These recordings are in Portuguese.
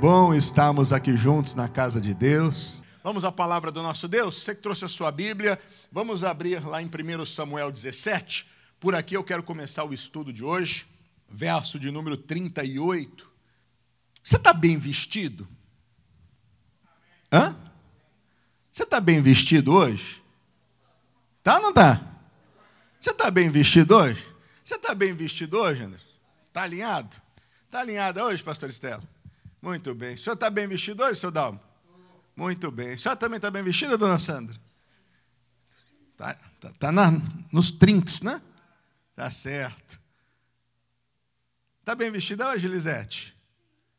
Bom estarmos aqui juntos na casa de Deus. Vamos à palavra do nosso Deus? Você que trouxe a sua Bíblia, vamos abrir lá em 1 Samuel 17. Por aqui eu quero começar o estudo de hoje, verso de número 38. Você está bem vestido? Hã? Você está bem vestido hoje? Tá ou não tá? Você está bem vestido hoje? Você está bem vestido hoje, Anderson? Está alinhado? Está alinhado hoje, pastor Estela? Muito bem. O senhor está bem vestido hoje, seu Dalmo? Muito bem. O senhor também está bem vestida, dona Sandra? Está tá, tá nos trinks, né? Tá certo. Está bem vestida hoje, Lisete?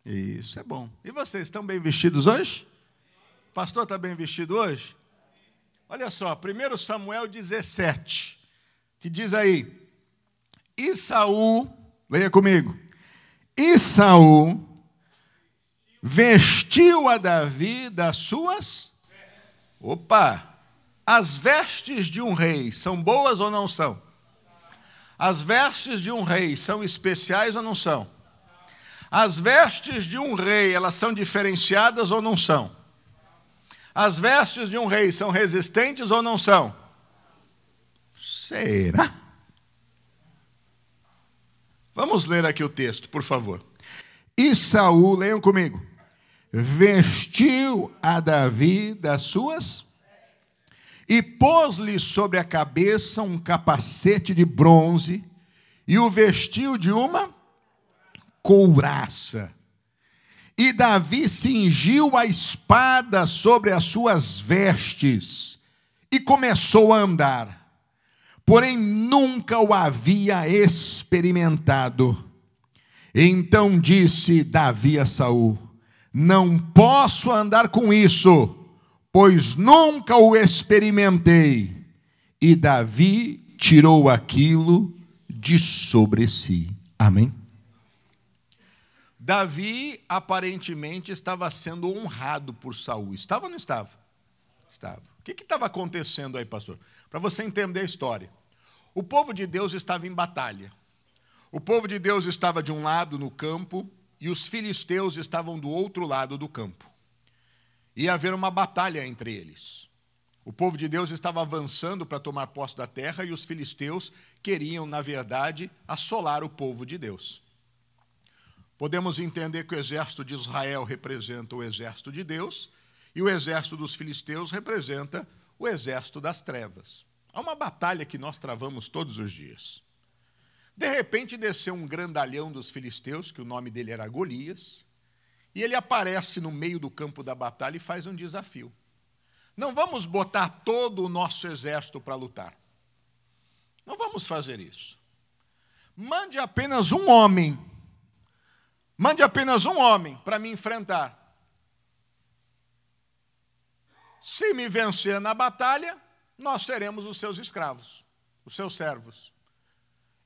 Isso é bom. E vocês estão bem vestidos hoje? Pastor está bem vestido hoje? Olha só, 1 Samuel 17, que diz aí: Saul, leia comigo. Saul vestiu a Davi das suas. Opa! As vestes de um rei são boas ou não são? As vestes de um rei são especiais ou não são? As vestes de um rei, elas são diferenciadas ou não são? As vestes de um rei são resistentes ou não são? Será? Vamos ler aqui o texto, por favor. E Saul, leiam comigo, vestiu a Davi das suas e pôs-lhe sobre a cabeça um capacete de bronze e o vestiu de uma couraça. E Davi cingiu a espada sobre as suas vestes e começou a andar. Porém, nunca o havia experimentado. Então disse Davi a Saul: Não posso andar com isso pois nunca o experimentei. E Davi tirou aquilo de sobre si. Amém? Davi aparentemente estava sendo honrado por Saul. Estava ou não estava? Estava. O que estava acontecendo aí, pastor? Para você entender a história. O povo de Deus estava em batalha. O povo de Deus estava de um lado no campo e os filisteus estavam do outro lado do campo ia haver uma batalha entre eles. O povo de Deus estava avançando para tomar posse da terra e os filisteus queriam, na verdade, assolar o povo de Deus. Podemos entender que o exército de Israel representa o exército de Deus e o exército dos filisteus representa o exército das trevas. Há uma batalha que nós travamos todos os dias. De repente desceu um grandalhão dos filisteus, que o nome dele era Golias, e ele aparece no meio do campo da batalha e faz um desafio. Não vamos botar todo o nosso exército para lutar. Não vamos fazer isso. Mande apenas um homem. Mande apenas um homem para me enfrentar. Se me vencer na batalha, nós seremos os seus escravos, os seus servos.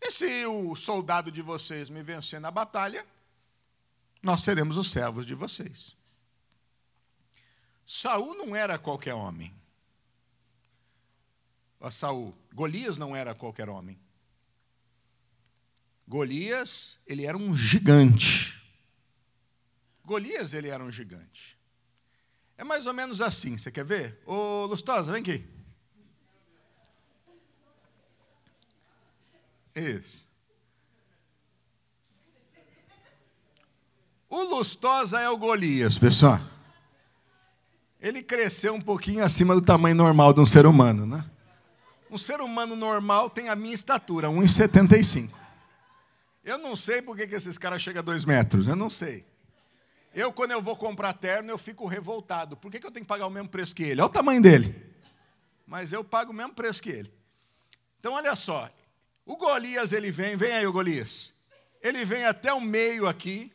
E se o soldado de vocês me vencer na batalha, nós seremos os servos de vocês. Saul não era qualquer homem. A Saul, Golias não era qualquer homem. Golias, ele era um gigante. Golias, ele era um gigante. É mais ou menos assim, você quer ver? Ô, Lustosa, vem aqui. O Lustosa é o Golias, pessoal. Ele cresceu um pouquinho acima do tamanho normal de um ser humano, né? Um ser humano normal tem a minha estatura, 1,75. Eu não sei por que esses caras chegam a 2 metros, eu não sei. Eu, quando eu vou comprar terno, eu fico revoltado. Por que eu tenho que pagar o mesmo preço que ele? Olha o tamanho dele. Mas eu pago o mesmo preço que ele. Então, olha só. O Golias, ele vem, vem aí o Golias. Ele vem até o meio aqui,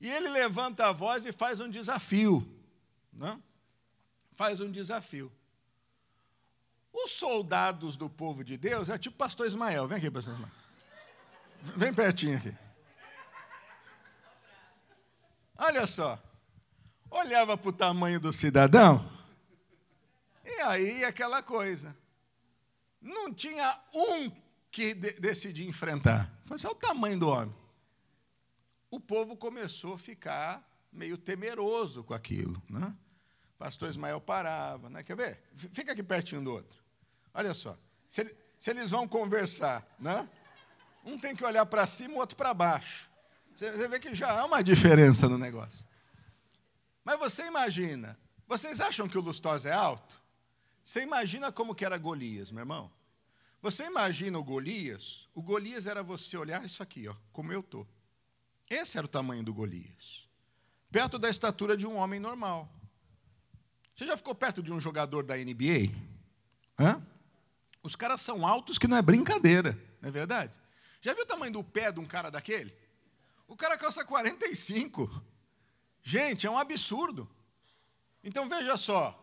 e ele levanta a voz e faz um desafio. Né? Faz um desafio. Os soldados do povo de Deus é tipo pastor Ismael. Vem aqui, pastor Ismael. Vem pertinho aqui. Olha só. Olhava para o tamanho do cidadão. E aí aquela coisa. Não tinha um que de decidia enfrentar. Foi só o tamanho do homem o povo começou a ficar meio temeroso com aquilo. Né? O pastor Ismael parava. Né? Quer ver? Fica aqui pertinho do outro. Olha só. Se, se eles vão conversar, né? um tem que olhar para cima, o outro para baixo. Você, você vê que já há uma diferença no negócio. Mas você imagina, vocês acham que o Lustosa é alto? Você imagina como que era Golias, meu irmão? Você imagina o Golias? O Golias era você olhar isso aqui, ó, como eu estou. Esse era o tamanho do Golias. Perto da estatura de um homem normal. Você já ficou perto de um jogador da NBA? Hã? Os caras são altos que não é brincadeira, não é verdade? Já viu o tamanho do pé de um cara daquele? O cara calça 45. Gente, é um absurdo. Então veja só,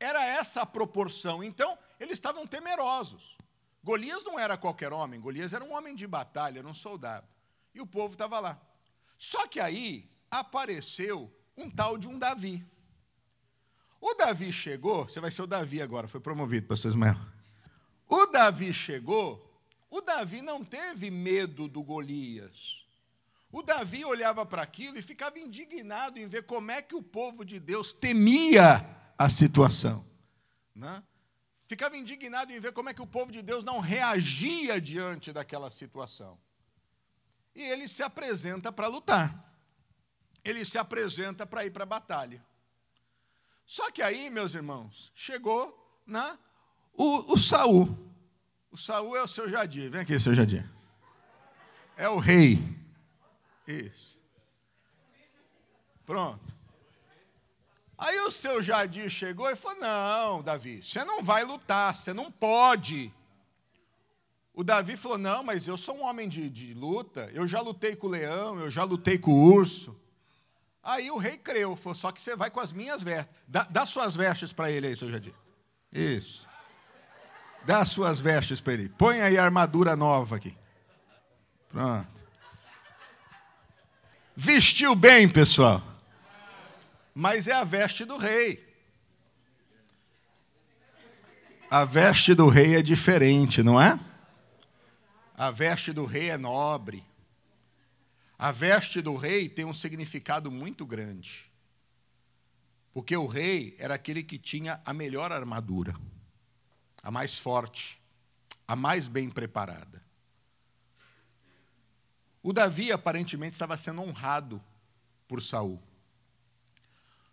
era essa a proporção. Então, eles estavam temerosos. Golias não era qualquer homem, Golias era um homem de batalha, era um soldado. E o povo estava lá. Só que aí apareceu um tal de um Davi. O Davi chegou, você vai ser o Davi agora, foi promovido, pastor Ismael. O Davi chegou, o Davi não teve medo do Golias. O Davi olhava para aquilo e ficava indignado em ver como é que o povo de Deus temia a situação. Né? Ficava indignado em ver como é que o povo de Deus não reagia diante daquela situação. E ele se apresenta para lutar. Ele se apresenta para ir para a batalha. Só que aí, meus irmãos, chegou né, o, o Saul. O Saul é o seu Jadir. Vem aqui, seu Jadir. É o rei. Isso. Pronto. Aí o seu Jadir chegou e falou: Não, Davi, você não vai lutar, você não pode. O Davi falou: Não, mas eu sou um homem de, de luta, eu já lutei com o leão, eu já lutei com o urso. Aí o rei creu, falou: Só que você vai com as minhas vestes. Dá, dá suas vestes para ele aí, seu Jadir. Isso. Dá suas vestes para ele. Põe aí a armadura nova aqui. Pronto. Vestiu bem, pessoal. Mas é a veste do rei. A veste do rei é diferente, não é? A veste do rei é nobre. A veste do rei tem um significado muito grande. Porque o rei era aquele que tinha a melhor armadura, a mais forte, a mais bem preparada. O Davi aparentemente estava sendo honrado por Saul.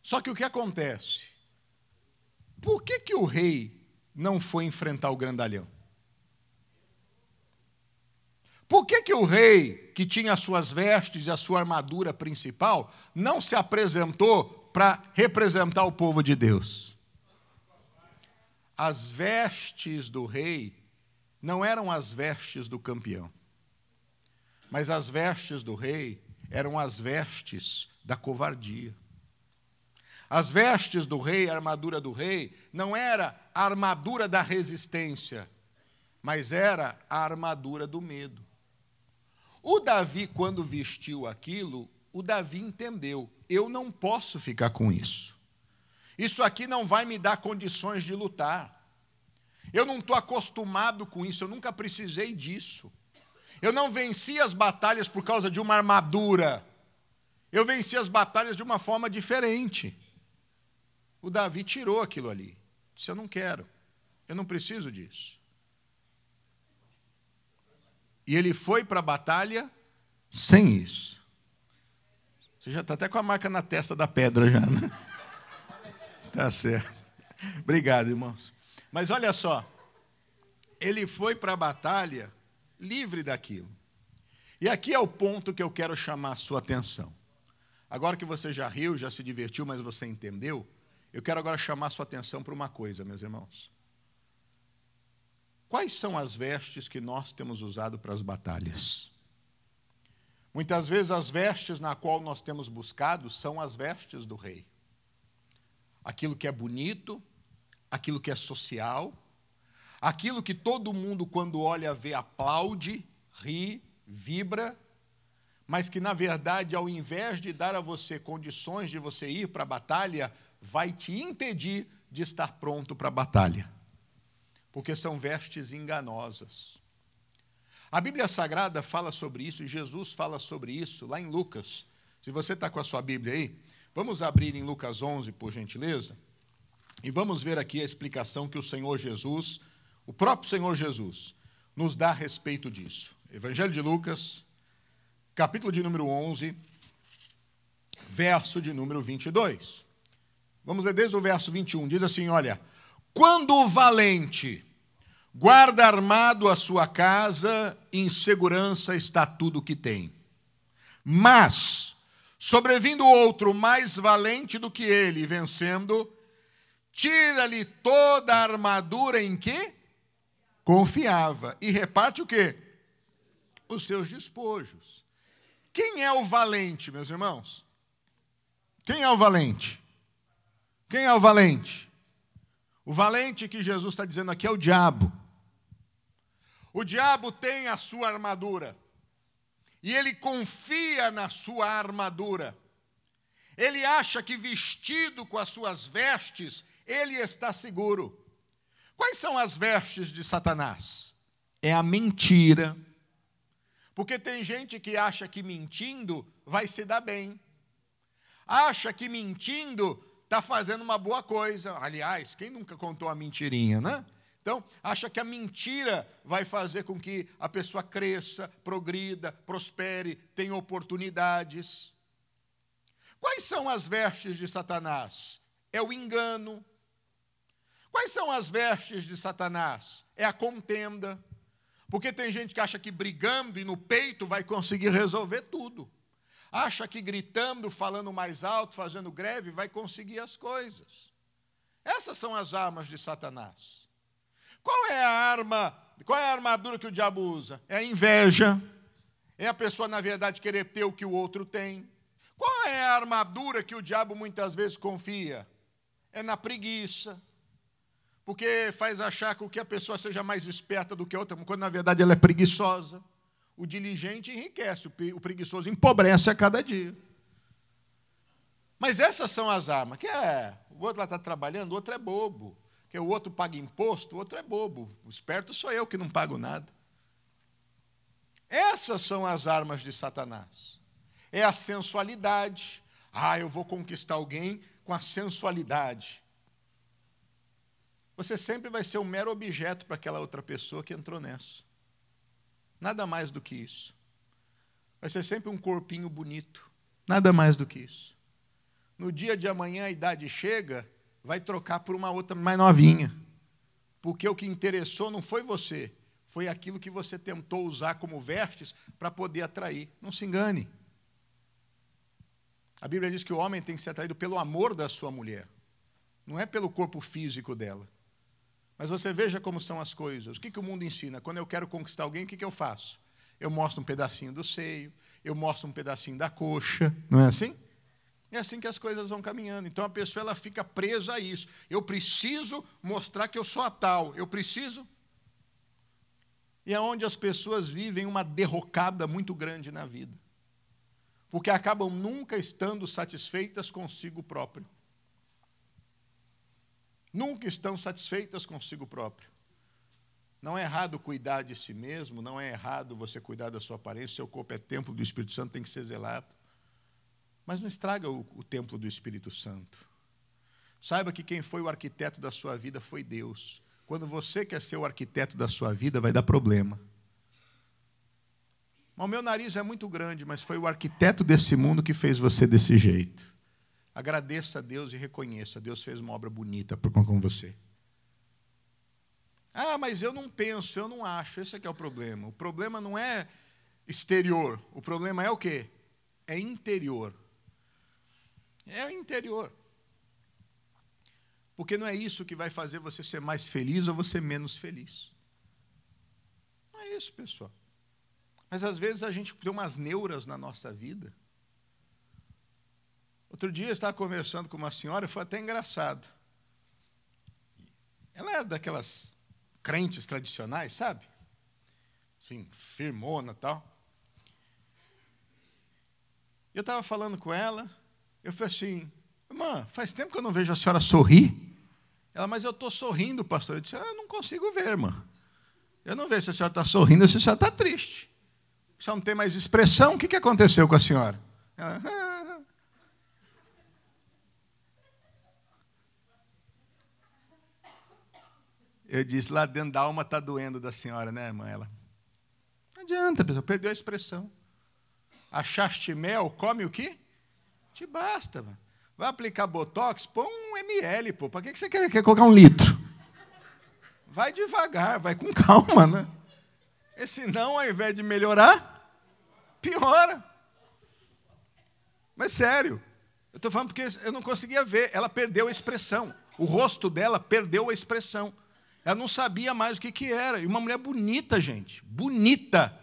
Só que o que acontece? Por que, que o rei não foi enfrentar o grandalhão? Por que, que o rei, que tinha as suas vestes e a sua armadura principal, não se apresentou para representar o povo de Deus? As vestes do rei não eram as vestes do campeão. Mas as vestes do rei eram as vestes da covardia. As vestes do rei, a armadura do rei, não era a armadura da resistência, mas era a armadura do medo. O Davi, quando vestiu aquilo, o Davi entendeu: eu não posso ficar com isso. Isso aqui não vai me dar condições de lutar. Eu não estou acostumado com isso, eu nunca precisei disso. Eu não venci as batalhas por causa de uma armadura. Eu venci as batalhas de uma forma diferente. O Davi tirou aquilo ali. Disse: Eu não quero. Eu não preciso disso. E ele foi para a batalha sem isso. Você já está até com a marca na testa da pedra já, né? Tá certo. Obrigado, irmãos. Mas olha só, ele foi para a batalha livre daquilo. E aqui é o ponto que eu quero chamar a sua atenção. Agora que você já riu, já se divertiu, mas você entendeu, eu quero agora chamar sua atenção para uma coisa, meus irmãos. Quais são as vestes que nós temos usado para as batalhas? Muitas vezes as vestes na qual nós temos buscado são as vestes do rei. Aquilo que é bonito, aquilo que é social, Aquilo que todo mundo, quando olha, vê, aplaude, ri, vibra, mas que, na verdade, ao invés de dar a você condições de você ir para a batalha, vai te impedir de estar pronto para a batalha. Porque são vestes enganosas. A Bíblia Sagrada fala sobre isso, Jesus fala sobre isso lá em Lucas. Se você está com a sua Bíblia aí, Vamos abrir em Lucas 11, por gentileza, e vamos ver aqui a explicação que o Senhor Jesus, o próprio Senhor Jesus, nos dá a respeito disso. Evangelho de Lucas, capítulo de número 11, verso de número 22. Vamos ler desde o verso 21. Diz assim: Olha, quando o valente guarda armado a sua casa, em segurança está tudo o que tem. Mas, sobrevindo outro mais valente do que ele, vencendo, tira-lhe toda a armadura em que confiava e reparte o quê? Os seus despojos. Quem é o valente, meus irmãos? Quem é o valente? Quem é o valente? O valente que Jesus está dizendo aqui é o diabo. O diabo tem a sua armadura. E ele confia na sua armadura. Ele acha que vestido com as suas vestes, ele está seguro. Quais são as vestes de Satanás? É a mentira. Porque tem gente que acha que mentindo vai se dar bem acha que mentindo está fazendo uma boa coisa. Aliás, quem nunca contou a mentirinha, né? Então, acha que a mentira vai fazer com que a pessoa cresça, progrida, prospere, tenha oportunidades. Quais são as vestes de Satanás? É o engano. Quais são as vestes de Satanás? É a contenda. Porque tem gente que acha que brigando e no peito vai conseguir resolver tudo acha que gritando, falando mais alto, fazendo greve, vai conseguir as coisas. Essas são as armas de Satanás. Qual é a arma, qual é a armadura que o diabo usa? É a inveja. É a pessoa, na verdade, querer ter o que o outro tem. Qual é a armadura que o diabo muitas vezes confia? É na preguiça. Porque faz achar que a pessoa seja mais esperta do que a outra, quando na verdade ela é preguiçosa. O diligente enriquece, o preguiçoso empobrece a cada dia. Mas essas são as armas. Que é, o outro lá está trabalhando, o outro é bobo. Que o outro paga imposto, o outro é bobo. O esperto sou eu que não pago nada. Essas são as armas de Satanás. É a sensualidade. Ah, eu vou conquistar alguém com a sensualidade. Você sempre vai ser um mero objeto para aquela outra pessoa que entrou nessa. Nada mais do que isso. Vai ser sempre um corpinho bonito. Nada mais do que isso. No dia de amanhã a idade chega, vai trocar por uma outra mais novinha. Porque o que interessou não foi você, foi aquilo que você tentou usar como vestes para poder atrair. Não se engane. A Bíblia diz que o homem tem que ser atraído pelo amor da sua mulher, não é pelo corpo físico dela. Mas você veja como são as coisas. O que, que o mundo ensina? Quando eu quero conquistar alguém, o que, que eu faço? Eu mostro um pedacinho do seio, eu mostro um pedacinho da coxa, não é assim? É assim que as coisas vão caminhando. Então a pessoa ela fica presa a isso. Eu preciso mostrar que eu sou a tal. Eu preciso. E é onde as pessoas vivem uma derrocada muito grande na vida. Porque acabam nunca estando satisfeitas consigo próprio nunca estão satisfeitas consigo próprio. Não é errado cuidar de si mesmo, não é errado você cuidar da sua aparência, seu corpo é templo do Espírito Santo, tem que ser zelado. Mas não estraga o, o templo do Espírito Santo. Saiba que quem foi o arquiteto da sua vida foi Deus. Quando você quer ser o arquiteto da sua vida, vai dar problema. o meu nariz é muito grande, mas foi o arquiteto desse mundo que fez você desse jeito. Agradeça a Deus e reconheça: Deus fez uma obra bonita com você. Ah, mas eu não penso, eu não acho. Esse é que é o problema. O problema não é exterior. O problema é o quê? É interior. É o interior. Porque não é isso que vai fazer você ser mais feliz ou você menos feliz. Não é isso, pessoal. Mas às vezes a gente tem umas neuras na nossa vida Outro dia eu estava conversando com uma senhora, foi até engraçado. Ela era daquelas crentes tradicionais, sabe? Assim, firmona e tal. Eu estava falando com ela, eu falei assim, irmã, faz tempo que eu não vejo a senhora sorrir. Ela, mas eu estou sorrindo, pastor. Eu disse, ah, eu não consigo ver, irmã. Eu não vejo se a senhora está sorrindo, se a senhora está triste. Se não tem mais expressão, o que, que aconteceu com a senhora? Ela, ah, Eu disse, lá dentro da alma está doendo da senhora, né, irmã? Ela, não adianta, pessoal, perdeu a expressão. Achaste mel, come o quê? Te basta, mano. Vai aplicar botox, põe um ml, pô. Para que você quer, quer colocar um litro? Vai devagar, vai com calma, né? E senão, ao invés de melhorar, piora. Mas sério, eu estou falando porque eu não conseguia ver. Ela perdeu a expressão. O rosto dela perdeu a expressão. Ela não sabia mais o que, que era. E uma mulher bonita, gente. Bonita.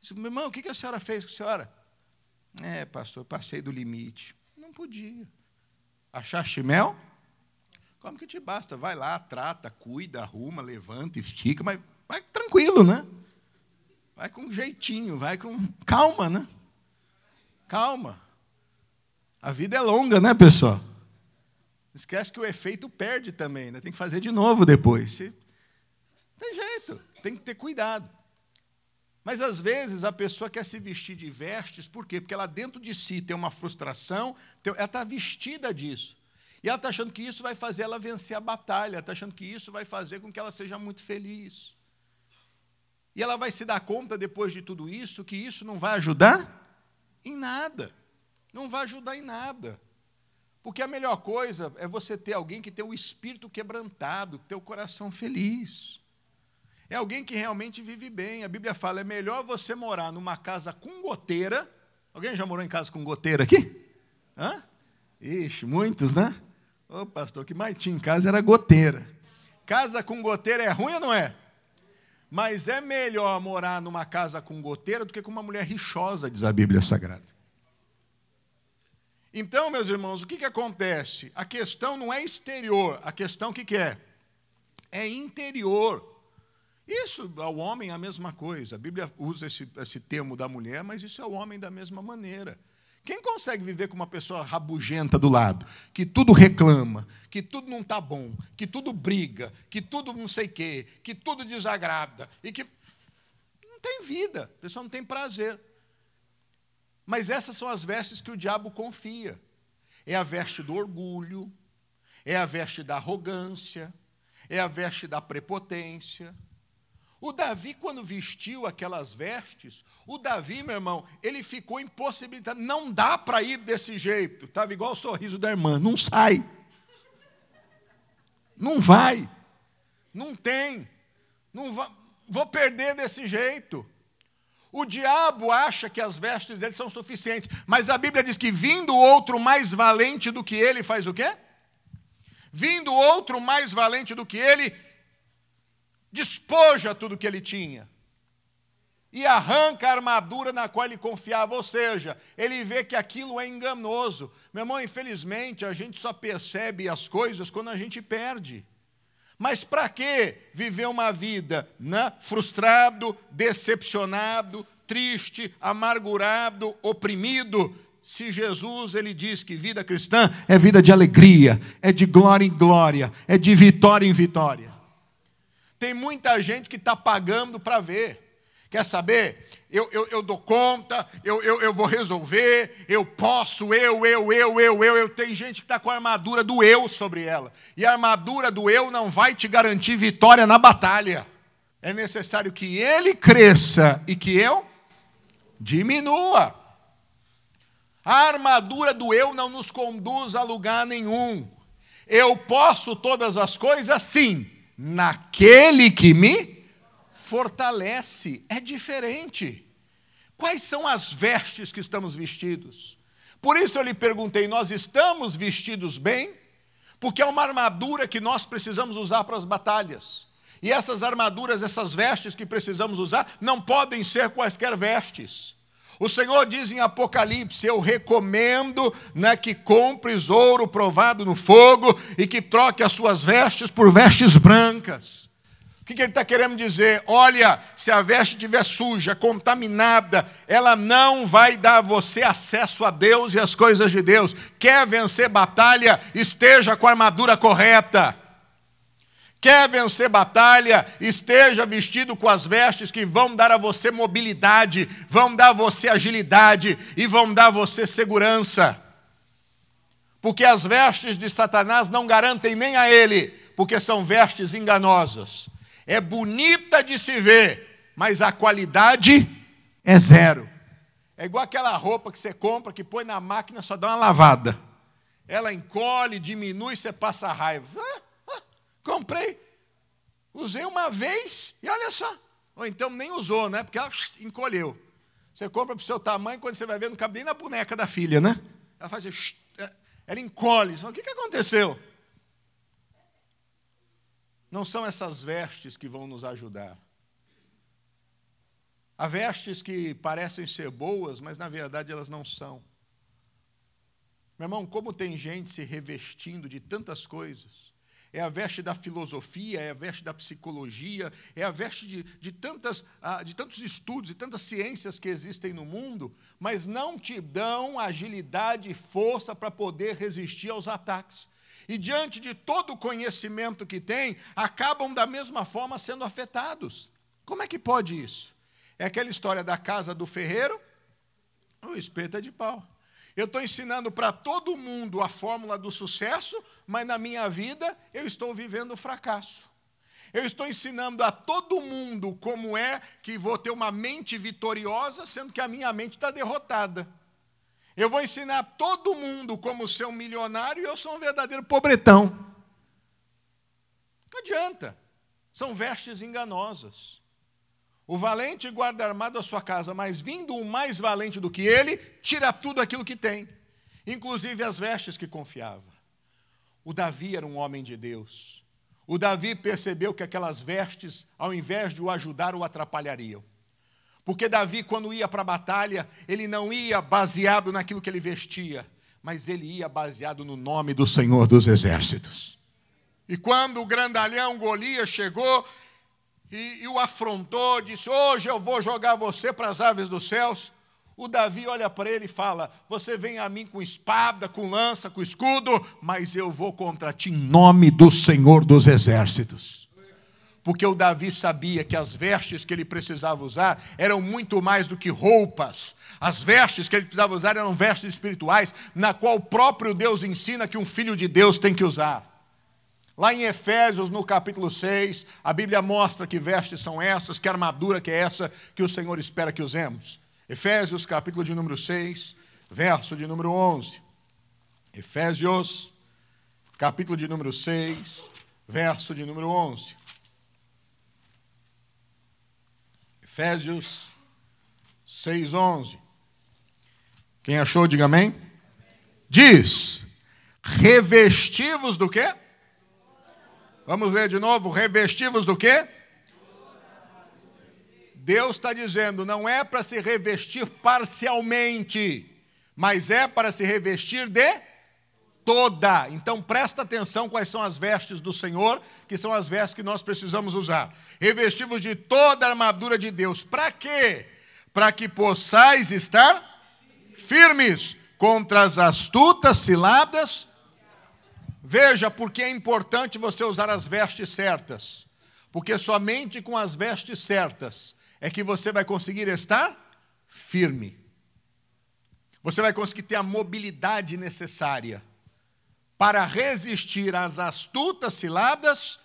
disse, meu irmão, o que, que a senhora fez com a senhora? É, pastor, passei do limite. Não podia. Achaste mel? Como que te basta? Vai lá, trata, cuida, arruma, levanta, estica, mas vai tranquilo, né? Vai com jeitinho, vai com calma, né? Calma. A vida é longa, né, pessoal? Esquece que o efeito perde também, né? Tem que fazer de novo depois. Tem jeito, tem que ter cuidado. Mas às vezes a pessoa quer se vestir de vestes, por quê? Porque ela dentro de si tem uma frustração, ela está vestida disso. E ela está achando que isso vai fazer ela vencer a batalha, está achando que isso vai fazer com que ela seja muito feliz. E ela vai se dar conta, depois de tudo isso, que isso não vai ajudar em nada. Não vai ajudar em nada. Porque a melhor coisa é você ter alguém que tem o espírito quebrantado, que tem o coração feliz. É alguém que realmente vive bem. A Bíblia fala: é melhor você morar numa casa com goteira. Alguém já morou em casa com goteira aqui? Hã? Ixi, muitos, né? Ô pastor, que mais tinha em casa era goteira. Casa com goteira é ruim ou não é? Mas é melhor morar numa casa com goteira do que com uma mulher rixosa, diz a Bíblia Sagrada. Então, meus irmãos, o que, que acontece? A questão não é exterior, a questão que, que é? É interior. Isso ao homem é a mesma coisa. A Bíblia usa esse, esse termo da mulher, mas isso é o homem da mesma maneira. Quem consegue viver com uma pessoa rabugenta do lado, que tudo reclama, que tudo não está bom, que tudo briga, que tudo não sei o quê, que tudo desagrada, e que não tem vida, a pessoa não tem prazer. Mas essas são as vestes que o diabo confia. É a veste do orgulho, é a veste da arrogância, é a veste da prepotência, o Davi, quando vestiu aquelas vestes, o Davi, meu irmão, ele ficou impossibilitado. Não dá para ir desse jeito. Estava igual o sorriso da irmã. Não sai. Não vai. Não tem. Não. Vou perder desse jeito. O diabo acha que as vestes dele são suficientes, mas a Bíblia diz que vindo outro mais valente do que ele, faz o quê? Vindo outro mais valente do que ele, despoja tudo que ele tinha e arranca a armadura na qual ele confiava, ou seja, ele vê que aquilo é enganoso. Meu irmão, infelizmente, a gente só percebe as coisas quando a gente perde. Mas para que viver uma vida né, frustrado, decepcionado, triste, amargurado, oprimido, se Jesus ele diz que vida cristã é vida de alegria, é de glória em glória, é de vitória em vitória. Tem muita gente que está pagando para ver. Quer saber? Eu, eu, eu dou conta, eu, eu, eu vou resolver, eu posso, eu, eu, eu, eu, eu. eu. Tem gente que está com a armadura do eu sobre ela. E a armadura do eu não vai te garantir vitória na batalha. É necessário que ele cresça e que eu diminua. A armadura do eu não nos conduz a lugar nenhum. Eu posso todas as coisas, sim, naquele que me fortalece. É diferente. Quais são as vestes que estamos vestidos? Por isso eu lhe perguntei: nós estamos vestidos bem? Porque é uma armadura que nós precisamos usar para as batalhas. E essas armaduras, essas vestes que precisamos usar, não podem ser quaisquer vestes. O Senhor diz em Apocalipse: Eu recomendo né, que compres ouro provado no fogo e que troque as suas vestes por vestes brancas. O que, que ele está querendo dizer? Olha, se a veste estiver suja, contaminada, ela não vai dar a você acesso a Deus e as coisas de Deus. Quer vencer batalha? Esteja com a armadura correta. Quer vencer batalha? Esteja vestido com as vestes que vão dar a você mobilidade, vão dar a você agilidade e vão dar a você segurança. Porque as vestes de Satanás não garantem nem a ele Porque são vestes enganosas. É bonita de se ver, mas a qualidade é zero. É igual aquela roupa que você compra, que põe na máquina só dá uma lavada. Ela encolhe, diminui, você passa raiva. Ah, ah, comprei, usei uma vez e olha só. Ou então nem usou, né? Porque ela encolheu. Você compra para o seu tamanho, quando você vai ver, não cabe nem na boneca da filha, né? Ela faz ela encolhe. O que, que aconteceu? Não são essas vestes que vão nos ajudar. Há vestes que parecem ser boas, mas na verdade elas não são. Meu irmão, como tem gente se revestindo de tantas coisas. É a veste da filosofia, é a veste da psicologia, é a veste de, de, tantas, ah, de tantos estudos e tantas ciências que existem no mundo, mas não te dão agilidade e força para poder resistir aos ataques. E diante de todo o conhecimento que tem, acabam da mesma forma sendo afetados. Como é que pode isso? É aquela história da casa do ferreiro, o espeto é de pau. Eu estou ensinando para todo mundo a fórmula do sucesso, mas na minha vida eu estou vivendo o fracasso. Eu estou ensinando a todo mundo como é que vou ter uma mente vitoriosa, sendo que a minha mente está derrotada. Eu vou ensinar todo mundo como ser um milionário e eu sou um verdadeiro pobretão. Não adianta. São vestes enganosas. O valente guarda armado a sua casa, mas vindo um mais valente do que ele, tira tudo aquilo que tem, inclusive as vestes que confiava. O Davi era um homem de Deus. O Davi percebeu que aquelas vestes, ao invés de o ajudar, o atrapalhariam. Porque Davi, quando ia para a batalha, ele não ia baseado naquilo que ele vestia, mas ele ia baseado no nome do Senhor dos Exércitos. E quando o grandalhão Golias chegou, e, e o afrontou, disse: Hoje eu vou jogar você para as aves dos céus. O Davi olha para ele e fala: Você vem a mim com espada, com lança, com escudo, mas eu vou contra ti em nome do Senhor dos exércitos. Porque o Davi sabia que as vestes que ele precisava usar eram muito mais do que roupas. As vestes que ele precisava usar eram vestes espirituais, na qual o próprio Deus ensina que um filho de Deus tem que usar. Lá em Efésios, no capítulo 6, a Bíblia mostra que vestes são essas, que armadura que é essa que o Senhor espera que usemos. Efésios, capítulo de número 6, verso de número 11. Efésios, capítulo de número 6, verso de número 11. Efésios 6, 11. Quem achou, diga amém. Diz: revestivos do quê? Vamos ler de novo. Revestivos do quê? Deus está dizendo, não é para se revestir parcialmente, mas é para se revestir de toda. Então presta atenção quais são as vestes do Senhor, que são as vestes que nós precisamos usar. Revestivos de toda a armadura de Deus. Para quê? Para que possais estar firmes contra as astutas ciladas Veja porque é importante você usar as vestes certas. Porque somente com as vestes certas é que você vai conseguir estar firme. Você vai conseguir ter a mobilidade necessária para resistir às astutas ciladas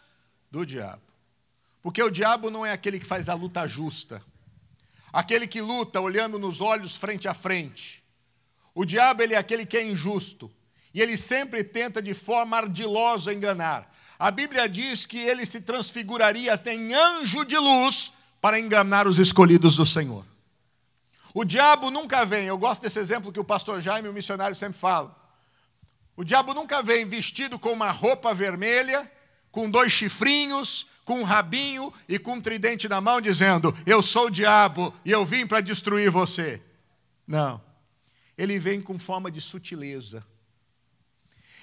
do diabo. Porque o diabo não é aquele que faz a luta justa, aquele que luta olhando nos olhos frente a frente. O diabo ele é aquele que é injusto, e ele sempre tenta de forma ardilosa enganar. A Bíblia diz que ele se transfiguraria até em anjo de luz para enganar os escolhidos do Senhor. O diabo nunca vem, eu gosto desse exemplo que o pastor Jaime, o missionário, sempre fala. O diabo nunca vem vestido com uma roupa vermelha, com dois chifrinhos, com um rabinho e com um tridente na mão, dizendo: Eu sou o diabo e eu vim para destruir você. Não. Ele vem com forma de sutileza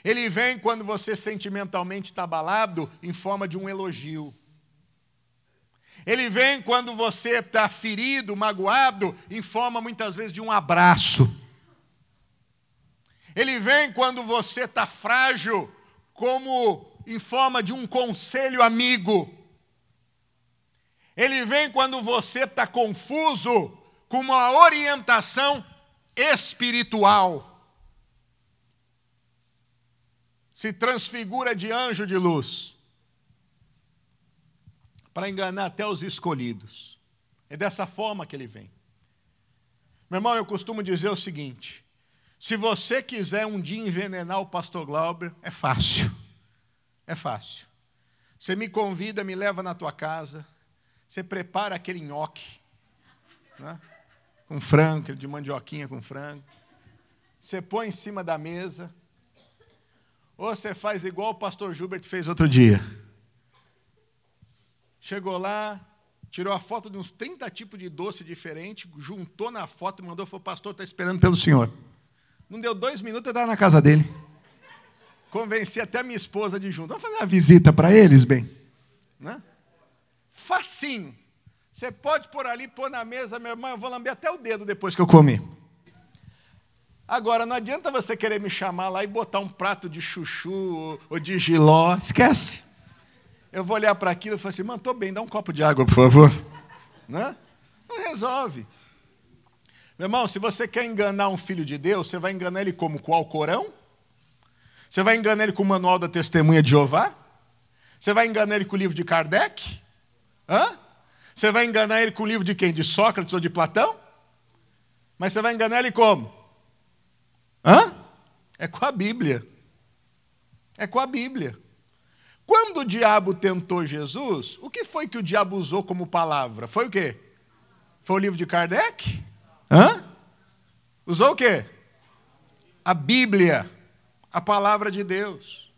ele vem quando você sentimentalmente está abalado, em forma de um elogio. Ele vem quando você está ferido, magoado, em forma muitas vezes de um abraço. Ele vem quando você está frágil, como em forma de um conselho amigo. Ele vem quando você está confuso, com uma orientação espiritual se transfigura de anjo de luz para enganar até os escolhidos. É dessa forma que ele vem. Meu irmão, eu costumo dizer o seguinte: se você quiser um dia envenenar o pastor Glauber, é fácil. É fácil. Você me convida, me leva na tua casa, você prepara aquele nhoque, né? com frango, de mandioquinha com frango. Você põe em cima da mesa. Ou você faz igual o pastor Gilbert fez outro dia. Chegou lá, tirou a foto de uns 30 tipos de doce diferentes, juntou na foto e mandou, falou, pastor, está esperando pelo senhor. Não deu dois minutos, eu estava na casa dele. Convenci até a minha esposa de junto. Vamos fazer uma visita para eles, bem. Né? Facinho. Você pode pôr ali, pôr na mesa, meu irmão, eu vou lamber até o dedo depois que eu comer. Agora, não adianta você querer me chamar lá e botar um prato de chuchu ou de giló. Esquece. Eu vou olhar para aquilo e falar assim, mano, estou bem, dá um copo de água, por favor. Né? Não resolve. Meu irmão, se você quer enganar um filho de Deus, você vai enganar ele como? Com o Alcorão? Você vai enganar ele com o Manual da Testemunha de Jeová? Você vai enganar ele com o livro de Kardec? Hã? Você vai enganar ele com o livro de quem? De Sócrates ou de Platão? Mas você vai enganar ele como? Hã? É com a Bíblia. É com a Bíblia. Quando o diabo tentou Jesus, o que foi que o diabo usou como palavra? Foi o quê? Foi o livro de Kardec? Hã? Usou o quê? A Bíblia, a palavra de Deus.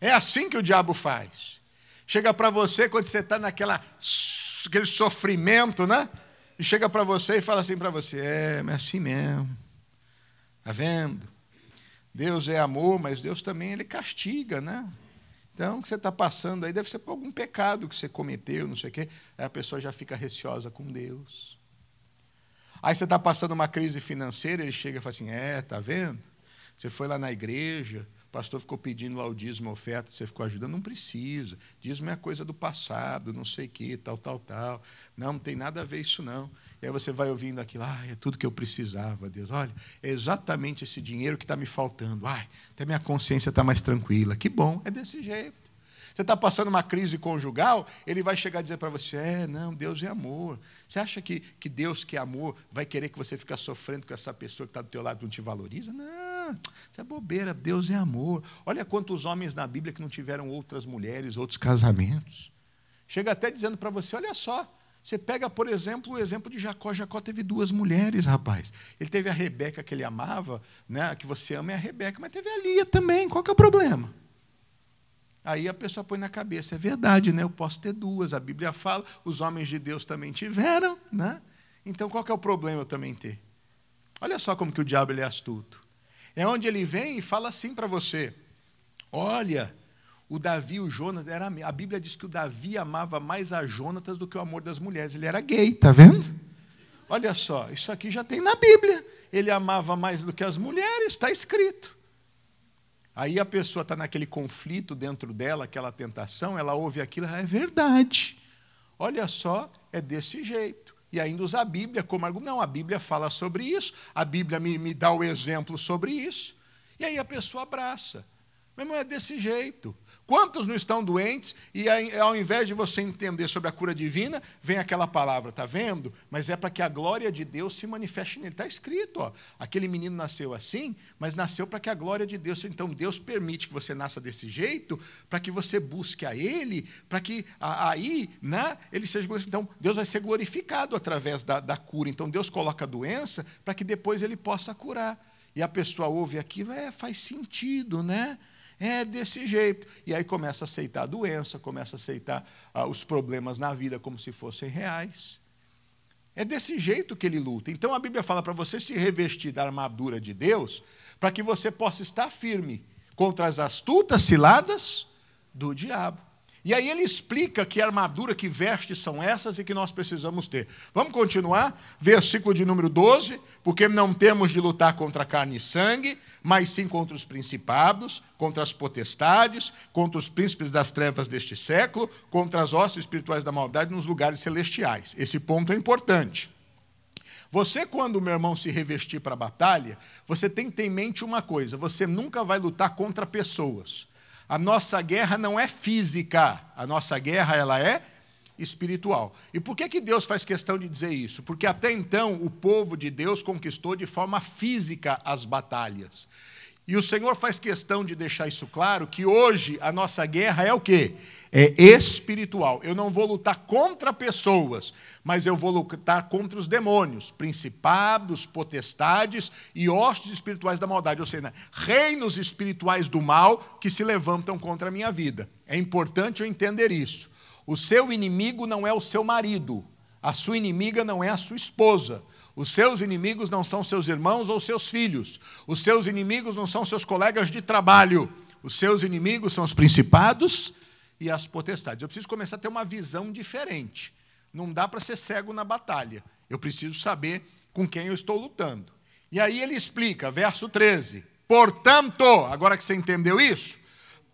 É assim que o diabo faz. Chega para você quando você está naquela aquele sofrimento, né? E chega para você e fala assim para você: é, é assim mesmo. Está vendo? Deus é amor, mas Deus também ele castiga, né? Então, o que você está passando aí deve ser por algum pecado que você cometeu, não sei o quê. Aí a pessoa já fica receosa com Deus. Aí você está passando uma crise financeira, ele chega e fala assim: É, tá vendo? Você foi lá na igreja, o pastor ficou pedindo lá o dízimo, a oferta, você ficou ajudando, não precisa. Dízimo é coisa do passado, não sei o que, tal, tal, tal. Não, não tem nada a ver isso não. E aí você vai ouvindo aquilo, ah, é tudo que eu precisava, Deus. Olha, é exatamente esse dinheiro que está me faltando. Ai, até minha consciência está mais tranquila. Que bom, é desse jeito. Você está passando uma crise conjugal, ele vai chegar a dizer para você: é, não, Deus é amor. Você acha que, que Deus, que é amor, vai querer que você fique sofrendo com essa pessoa que está do teu lado e não te valoriza? Não. Isso é bobeira, Deus é amor. Olha quantos homens na Bíblia que não tiveram outras mulheres, outros casamentos. Chega até dizendo para você: olha só, você pega, por exemplo, o exemplo de Jacó. Jacó teve duas mulheres, rapaz. Ele teve a Rebeca que ele amava, né, que você ama é a Rebeca, mas teve a Lia também. Qual que é o problema? Aí a pessoa põe na cabeça, é verdade, né? Eu posso ter duas. A Bíblia fala, os homens de Deus também tiveram, né? Então qual é o problema eu também ter? Olha só como que o diabo ele é astuto. É onde ele vem e fala assim para você: olha, o Davi, o Jonas, era, a Bíblia diz que o Davi amava mais a Jonatas do que o amor das mulheres. Ele era gay, tá vendo? Olha só, isso aqui já tem na Bíblia. Ele amava mais do que as mulheres, está escrito. Aí a pessoa está naquele conflito dentro dela, aquela tentação, ela ouve aquilo, é verdade. Olha só, é desse jeito e ainda usa a Bíblia como argumento. Não, a Bíblia fala sobre isso, a Bíblia me, me dá o exemplo sobre isso, e aí a pessoa abraça. Mas não é desse jeito. Quantos não estão doentes e ao invés de você entender sobre a cura divina, vem aquela palavra, está vendo? Mas é para que a glória de Deus se manifeste nele. Está escrito, ó, aquele menino nasceu assim, mas nasceu para que a glória de Deus. Então Deus permite que você nasça desse jeito, para que você busque a Ele, para que aí né, ele seja glorificado. Então Deus vai ser glorificado através da, da cura. Então Deus coloca a doença para que depois ele possa curar. E a pessoa ouve aquilo, é, faz sentido, né? É desse jeito. E aí começa a aceitar a doença, começa a aceitar ah, os problemas na vida como se fossem reais. É desse jeito que ele luta. Então a Bíblia fala para você se revestir da armadura de Deus, para que você possa estar firme contra as astutas ciladas do diabo. E aí ele explica que armadura, que vestes são essas e que nós precisamos ter. Vamos continuar? Versículo de número 12. Porque não temos de lutar contra carne e sangue, mas sim contra os principados, contra as potestades, contra os príncipes das trevas deste século, contra as hostes espirituais da maldade nos lugares celestiais. Esse ponto é importante. Você, quando, meu irmão, se revestir para a batalha, você tem que ter em mente uma coisa: você nunca vai lutar contra pessoas. A nossa guerra não é física, a nossa guerra ela é espiritual. E por que, que Deus faz questão de dizer isso? Porque até então o povo de Deus conquistou de forma física as batalhas. E o Senhor faz questão de deixar isso claro que hoje a nossa guerra é o quê? É espiritual. Eu não vou lutar contra pessoas, mas eu vou lutar contra os demônios, principados, potestades e hostes espirituais da maldade, ou seja, reinos espirituais do mal que se levantam contra a minha vida. É importante eu entender isso. O seu inimigo não é o seu marido, a sua inimiga não é a sua esposa. Os seus inimigos não são seus irmãos ou seus filhos. Os seus inimigos não são seus colegas de trabalho. Os seus inimigos são os principados e as potestades. Eu preciso começar a ter uma visão diferente. Não dá para ser cego na batalha. Eu preciso saber com quem eu estou lutando. E aí ele explica, verso 13: Portanto, agora que você entendeu isso,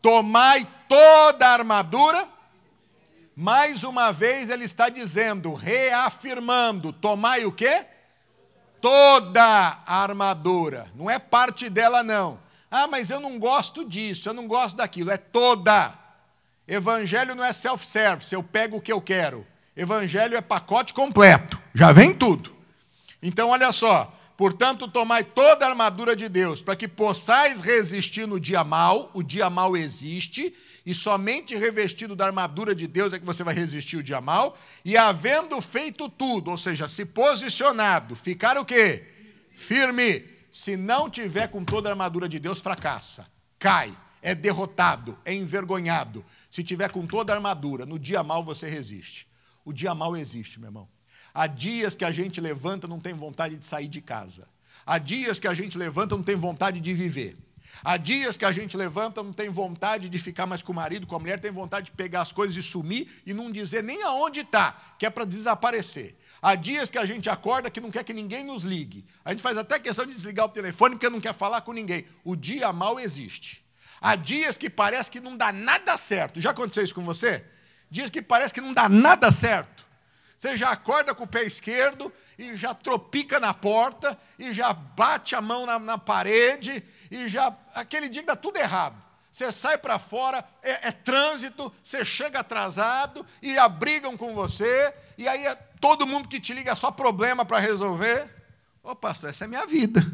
tomai toda a armadura. Mais uma vez ele está dizendo, reafirmando, tomai o quê? toda a armadura, não é parte dela, não. Ah, mas eu não gosto disso, eu não gosto daquilo, é toda. Evangelho não é self-service, eu pego o que eu quero. Evangelho é pacote completo, já vem tudo. Então, olha só, portanto, tomai toda a armadura de Deus, para que possais resistir no dia mal, o dia mal existe, e somente revestido da armadura de Deus é que você vai resistir o dia mal, e havendo feito tudo, ou seja, se posicionado, ficar o quê? Firme. Se não tiver com toda a armadura de Deus, fracassa, cai, é derrotado, é envergonhado. Se tiver com toda a armadura, no dia mal você resiste. O dia mal existe, meu irmão. Há dias que a gente levanta não tem vontade de sair de casa. Há dias que a gente levanta não tem vontade de viver. Há dias que a gente levanta, não tem vontade de ficar mais com o marido, com a mulher, tem vontade de pegar as coisas e sumir e não dizer nem aonde está, que é para desaparecer. Há dias que a gente acorda que não quer que ninguém nos ligue. A gente faz até questão de desligar o telefone porque não quer falar com ninguém. O dia mal existe. Há dias que parece que não dá nada certo. Já aconteceu isso com você? Dias que parece que não dá nada certo. Você já acorda com o pé esquerdo e já tropica na porta e já bate a mão na, na parede e já. Aquele dia que dá tudo errado. Você sai para fora, é, é, trânsito, você chega atrasado e abrigam com você, e aí é, todo mundo que te liga é só problema para resolver. Ô pastor, essa é minha vida.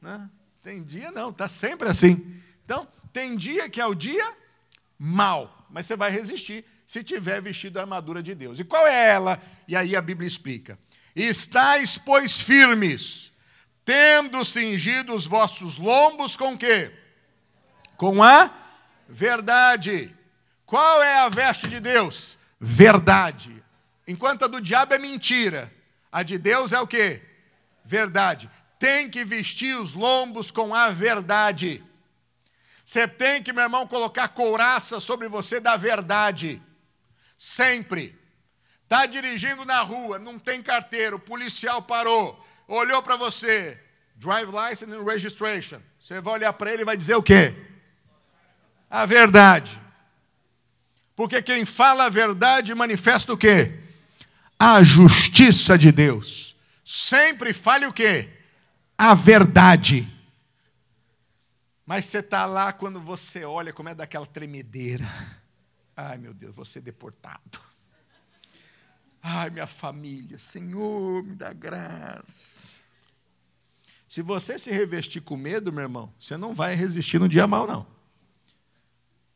Né? Tem dia não, está sempre assim. Então, tem dia que é o dia mal, mas você vai resistir se tiver vestido a armadura de Deus. E qual é ela? E aí a Bíblia explica: Estais, pois, firmes, tendo cingido os vossos lombos com quê? Com a verdade. Qual é a veste de Deus? Verdade. Enquanto a do diabo é mentira, a de Deus é o quê? Verdade. Tem que vestir os lombos com a verdade. Você tem que, meu irmão, colocar couraça sobre você da verdade. Sempre. Está dirigindo na rua, não tem carteira, o policial parou olhou para você, drive license and registration. Você vai olhar para ele e vai dizer o quê? A verdade. Porque quem fala a verdade manifesta o quê? A justiça de Deus. Sempre fale o quê? A verdade. Mas você está lá quando você olha como é daquela tremedeira. Ai meu Deus, vou ser deportado. Ai, minha família, Senhor, me dá graça. Se você se revestir com medo, meu irmão, você não vai resistir no dia mal, não.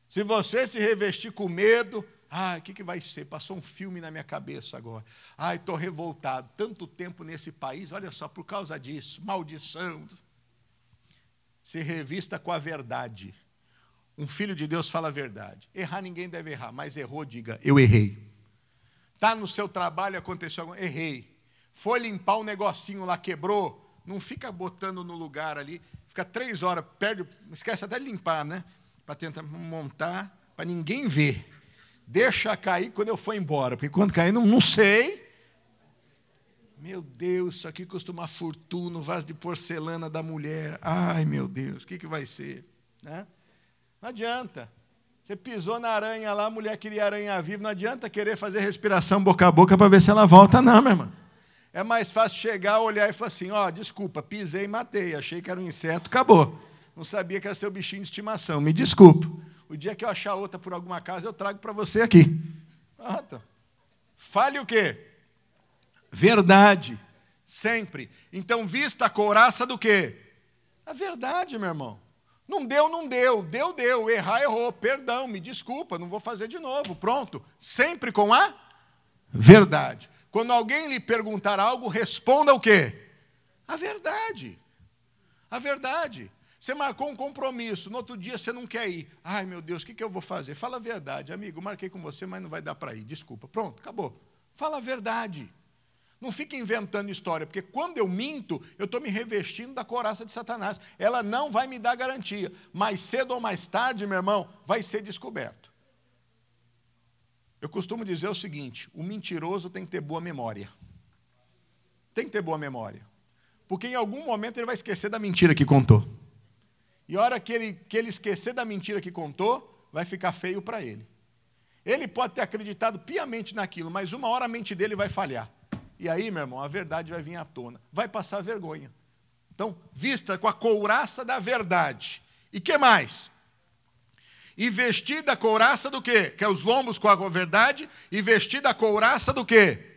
Se você se revestir com medo, ai, o que, que vai ser? Passou um filme na minha cabeça agora. Ai, estou revoltado. Tanto tempo nesse país, olha só, por causa disso, maldição. Se revista com a verdade. Um filho de Deus fala a verdade. Errar ninguém deve errar, mas errou, diga, eu errei. Está no seu trabalho, aconteceu algo, errei. Foi limpar o um negocinho lá, quebrou. Não fica botando no lugar ali. Fica três horas, perde, esquece até de limpar, né? Para tentar montar, para ninguém ver. Deixa cair quando eu for embora, porque quando cair, não, não sei. Meu Deus, isso aqui custa uma fortuna, o vaso de porcelana da mulher. Ai, meu Deus, o que, que vai ser? Né? Não adianta. Você pisou na aranha lá, a mulher queria aranha viva, não adianta querer fazer respiração boca a boca para ver se ela volta, não, meu irmão. É mais fácil chegar, olhar e falar assim: ó, oh, desculpa, pisei e matei, achei que era um inseto, acabou. Não sabia que era seu bichinho de estimação, me desculpa. O dia que eu achar outra por alguma casa, eu trago para você aqui. Pronto. Fale o quê? Verdade. Sempre. Então, vista a couraça do quê? A verdade, meu irmão. Não deu, não deu. Deu, deu. Errar, errou. Perdão, me desculpa, não vou fazer de novo. Pronto. Sempre com a verdade. Quando alguém lhe perguntar algo, responda o quê? A verdade. A verdade. Você marcou um compromisso, no outro dia você não quer ir. Ai, meu Deus, o que, eu vou fazer? Fala a verdade, amigo. Marquei com você, mas não vai dar para ir. Desculpa. Pronto, acabou. Fala a verdade. Não fica inventando história, porque quando eu minto, eu estou me revestindo da coraça de Satanás. Ela não vai me dar garantia. Mais cedo ou mais tarde, meu irmão, vai ser descoberto. Eu costumo dizer o seguinte: o mentiroso tem que ter boa memória. Tem que ter boa memória. Porque em algum momento ele vai esquecer da mentira que contou. E a hora que ele, que ele esquecer da mentira que contou, vai ficar feio para ele. Ele pode ter acreditado piamente naquilo, mas uma hora a mente dele vai falhar. E aí, meu irmão, a verdade vai vir à tona. Vai passar vergonha. Então, vista com a couraça da verdade. E que mais? E vestida a couraça do quê? Que é os lombos com a verdade. E vestida a couraça do quê?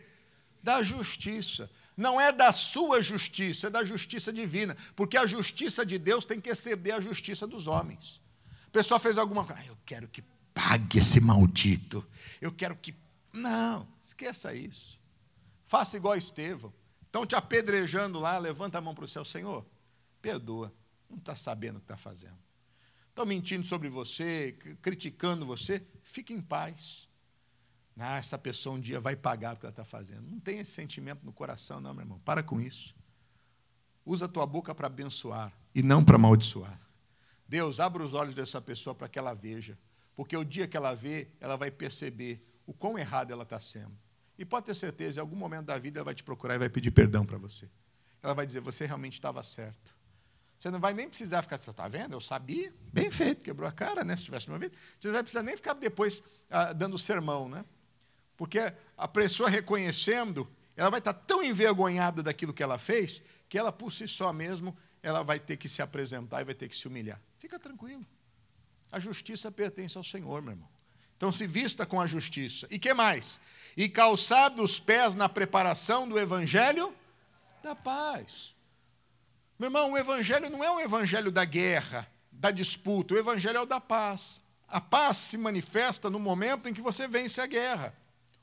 Da justiça. Não é da sua justiça, é da justiça divina. Porque a justiça de Deus tem que exceder a justiça dos homens. O pessoal fez alguma coisa. Ah, eu quero que pague esse maldito. Eu quero que. Não, esqueça isso. Faça igual Estevão. Estão te apedrejando lá, levanta a mão para o céu, Senhor, perdoa. Não está sabendo o que está fazendo. Estão mentindo sobre você, criticando você, fique em paz. Ah, essa pessoa um dia vai pagar o que ela está fazendo. Não tem esse sentimento no coração, não, meu irmão. Para com isso. Usa a tua boca para abençoar e não para amaldiçoar. Deus, abra os olhos dessa pessoa para que ela veja. Porque o dia que ela vê, ela vai perceber o quão errada ela está sendo. E pode ter certeza, em algum momento da vida ela vai te procurar e vai pedir perdão para você. Ela vai dizer, você realmente estava certo. Você não vai nem precisar ficar, você está vendo? Eu sabia, bem feito, quebrou a cara, né? Se tivesse uma vida. Você não vai precisar nem ficar depois ah, dando sermão, né? Porque a pessoa reconhecendo, ela vai estar tão envergonhada daquilo que ela fez, que ela por si só mesmo, ela vai ter que se apresentar e vai ter que se humilhar. Fica tranquilo. A justiça pertence ao Senhor, meu irmão. Então se vista com a justiça. E que mais? E calçado os pés na preparação do evangelho da paz. Meu irmão, o evangelho não é o evangelho da guerra, da disputa, o evangelho é o da paz. A paz se manifesta no momento em que você vence a guerra.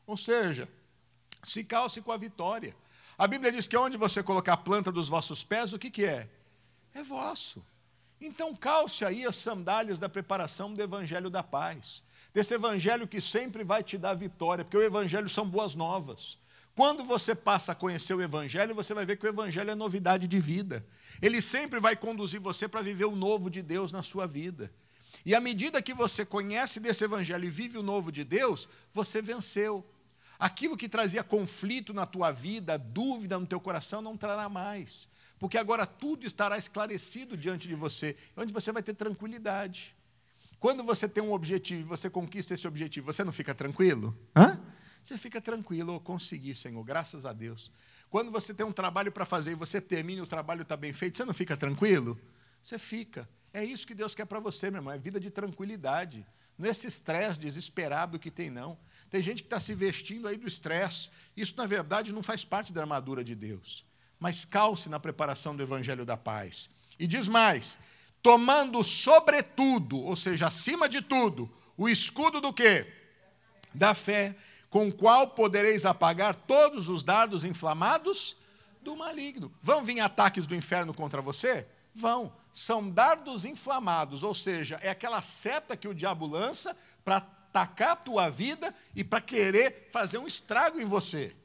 Ou seja, se calce com a vitória. A Bíblia diz que onde você colocar a planta dos vossos pés, o que, que é? É vosso. Então calce aí as sandálias da preparação do Evangelho da Paz. Desse Evangelho que sempre vai te dar vitória, porque o Evangelho são boas novas. Quando você passa a conhecer o Evangelho, você vai ver que o Evangelho é novidade de vida. Ele sempre vai conduzir você para viver o novo de Deus na sua vida. E à medida que você conhece desse Evangelho e vive o novo de Deus, você venceu. Aquilo que trazia conflito na tua vida, dúvida no teu coração, não trará mais. Porque agora tudo estará esclarecido diante de você, onde você vai ter tranquilidade. Quando você tem um objetivo e você conquista esse objetivo, você não fica tranquilo? Hã? Você fica tranquilo, eu consegui, Senhor, graças a Deus. Quando você tem um trabalho para fazer e você termina e o trabalho está bem feito, você não fica tranquilo? Você fica. É isso que Deus quer para você, meu irmão, é vida de tranquilidade. Não é esse estresse desesperado que tem, não. Tem gente que está se vestindo aí do estresse. Isso, na verdade, não faz parte da armadura de Deus. Mas calce na preparação do Evangelho da Paz. E diz mais: tomando sobretudo, ou seja, acima de tudo, o escudo do quê? Da fé, com o qual podereis apagar todos os dardos inflamados do maligno. Vão vir ataques do inferno contra você? Vão. São dardos inflamados, ou seja, é aquela seta que o diabo lança para atacar a tua vida e para querer fazer um estrago em você.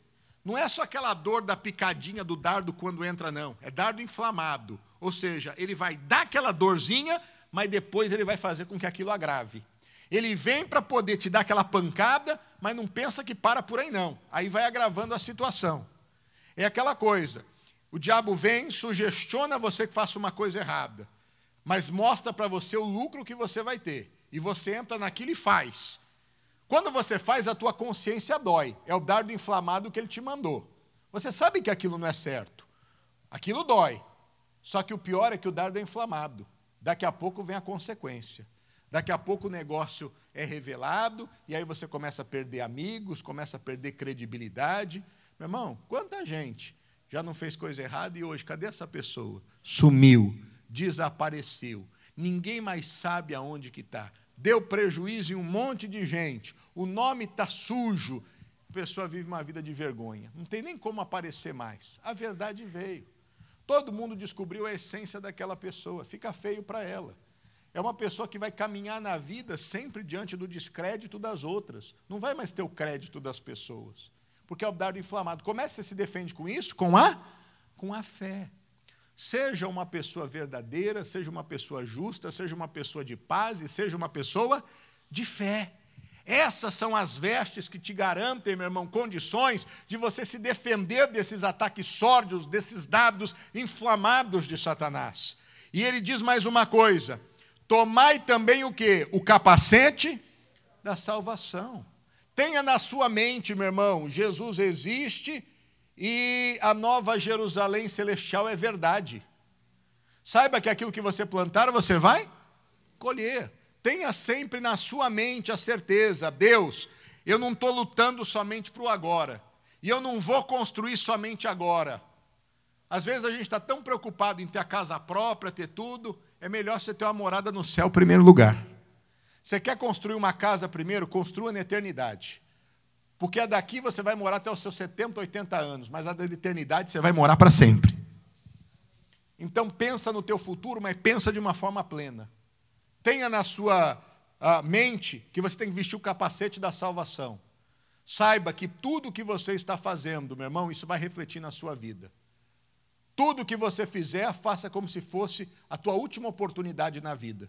Não é só aquela dor da picadinha do dardo quando entra, não. É dardo inflamado. Ou seja, ele vai dar aquela dorzinha, mas depois ele vai fazer com que aquilo agrave. Ele vem para poder te dar aquela pancada, mas não pensa que para por aí, não. Aí vai agravando a situação. É aquela coisa. O diabo vem, sugestiona você que faça uma coisa errada, mas mostra para você o lucro que você vai ter e você entra naquilo e faz. Quando você faz, a tua consciência dói. É o dardo inflamado que ele te mandou. Você sabe que aquilo não é certo. Aquilo dói. Só que o pior é que o dardo é inflamado. Daqui a pouco vem a consequência. Daqui a pouco o negócio é revelado, e aí você começa a perder amigos, começa a perder credibilidade. Meu irmão, quanta gente já não fez coisa errada e hoje, cadê essa pessoa? Sumiu, desapareceu. Ninguém mais sabe aonde que está. Deu prejuízo em um monte de gente. O nome está sujo. A pessoa vive uma vida de vergonha. Não tem nem como aparecer mais. A verdade veio. Todo mundo descobriu a essência daquela pessoa. Fica feio para ela. É uma pessoa que vai caminhar na vida sempre diante do descrédito das outras. Não vai mais ter o crédito das pessoas. Porque é o dardo inflamado. Como é que você se defende com isso? Com a, com a fé. Seja uma pessoa verdadeira, seja uma pessoa justa, seja uma pessoa de paz e seja uma pessoa de fé. Essas são as vestes que te garantem, meu irmão, condições de você se defender desses ataques sórdios, desses dados inflamados de Satanás. E ele diz mais uma coisa: tomai também o que? O capacete da salvação. Tenha na sua mente, meu irmão, Jesus existe e a nova Jerusalém celestial é verdade. Saiba que aquilo que você plantar, você vai colher. Tenha sempre na sua mente a certeza: Deus, eu não estou lutando somente para o agora, e eu não vou construir somente agora. Às vezes a gente está tão preocupado em ter a casa própria, ter tudo, é melhor você ter uma morada no céu primeiro lugar. Você quer construir uma casa primeiro? Construa na eternidade. Porque daqui você vai morar até os seus 70, 80 anos, mas a da eternidade você vai morar para sempre. Então pensa no teu futuro, mas pensa de uma forma plena. Tenha na sua mente que você tem que vestir o capacete da salvação. Saiba que tudo que você está fazendo, meu irmão, isso vai refletir na sua vida. Tudo que você fizer, faça como se fosse a tua última oportunidade na vida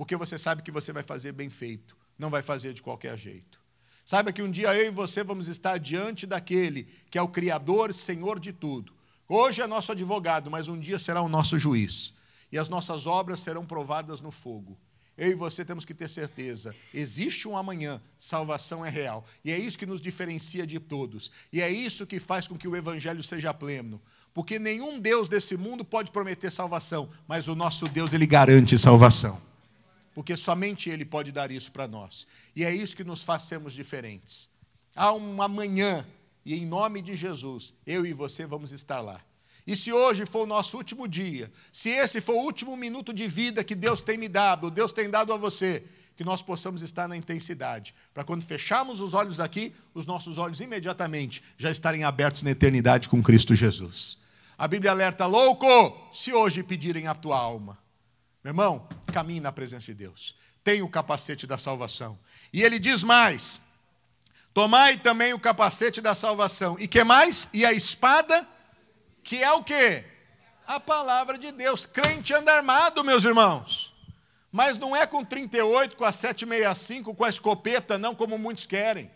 porque você sabe que você vai fazer bem feito, não vai fazer de qualquer jeito. Saiba que um dia eu e você vamos estar diante daquele que é o Criador, Senhor de tudo. Hoje é nosso advogado, mas um dia será o nosso juiz. E as nossas obras serão provadas no fogo. Eu e você temos que ter certeza: existe um amanhã, salvação é real. E é isso que nos diferencia de todos. E é isso que faz com que o evangelho seja pleno. Porque nenhum Deus desse mundo pode prometer salvação, mas o nosso Deus, ele garante salvação porque somente Ele pode dar isso para nós. E é isso que nos faz sermos diferentes. Há um amanhã, e em nome de Jesus, eu e você vamos estar lá. E se hoje for o nosso último dia, se esse for o último minuto de vida que Deus tem me dado, Deus tem dado a você, que nós possamos estar na intensidade, para quando fecharmos os olhos aqui, os nossos olhos imediatamente já estarem abertos na eternidade com Cristo Jesus. A Bíblia alerta: louco, se hoje pedirem a tua alma. Meu irmão, caminhe na presença de Deus. Tenha o capacete da salvação. E ele diz mais: Tomai também o capacete da salvação. E que mais? E a espada, que é o quê? A palavra de Deus. Crente anda armado, meus irmãos. Mas não é com 38, com a 765, com a escopeta, não como muitos querem.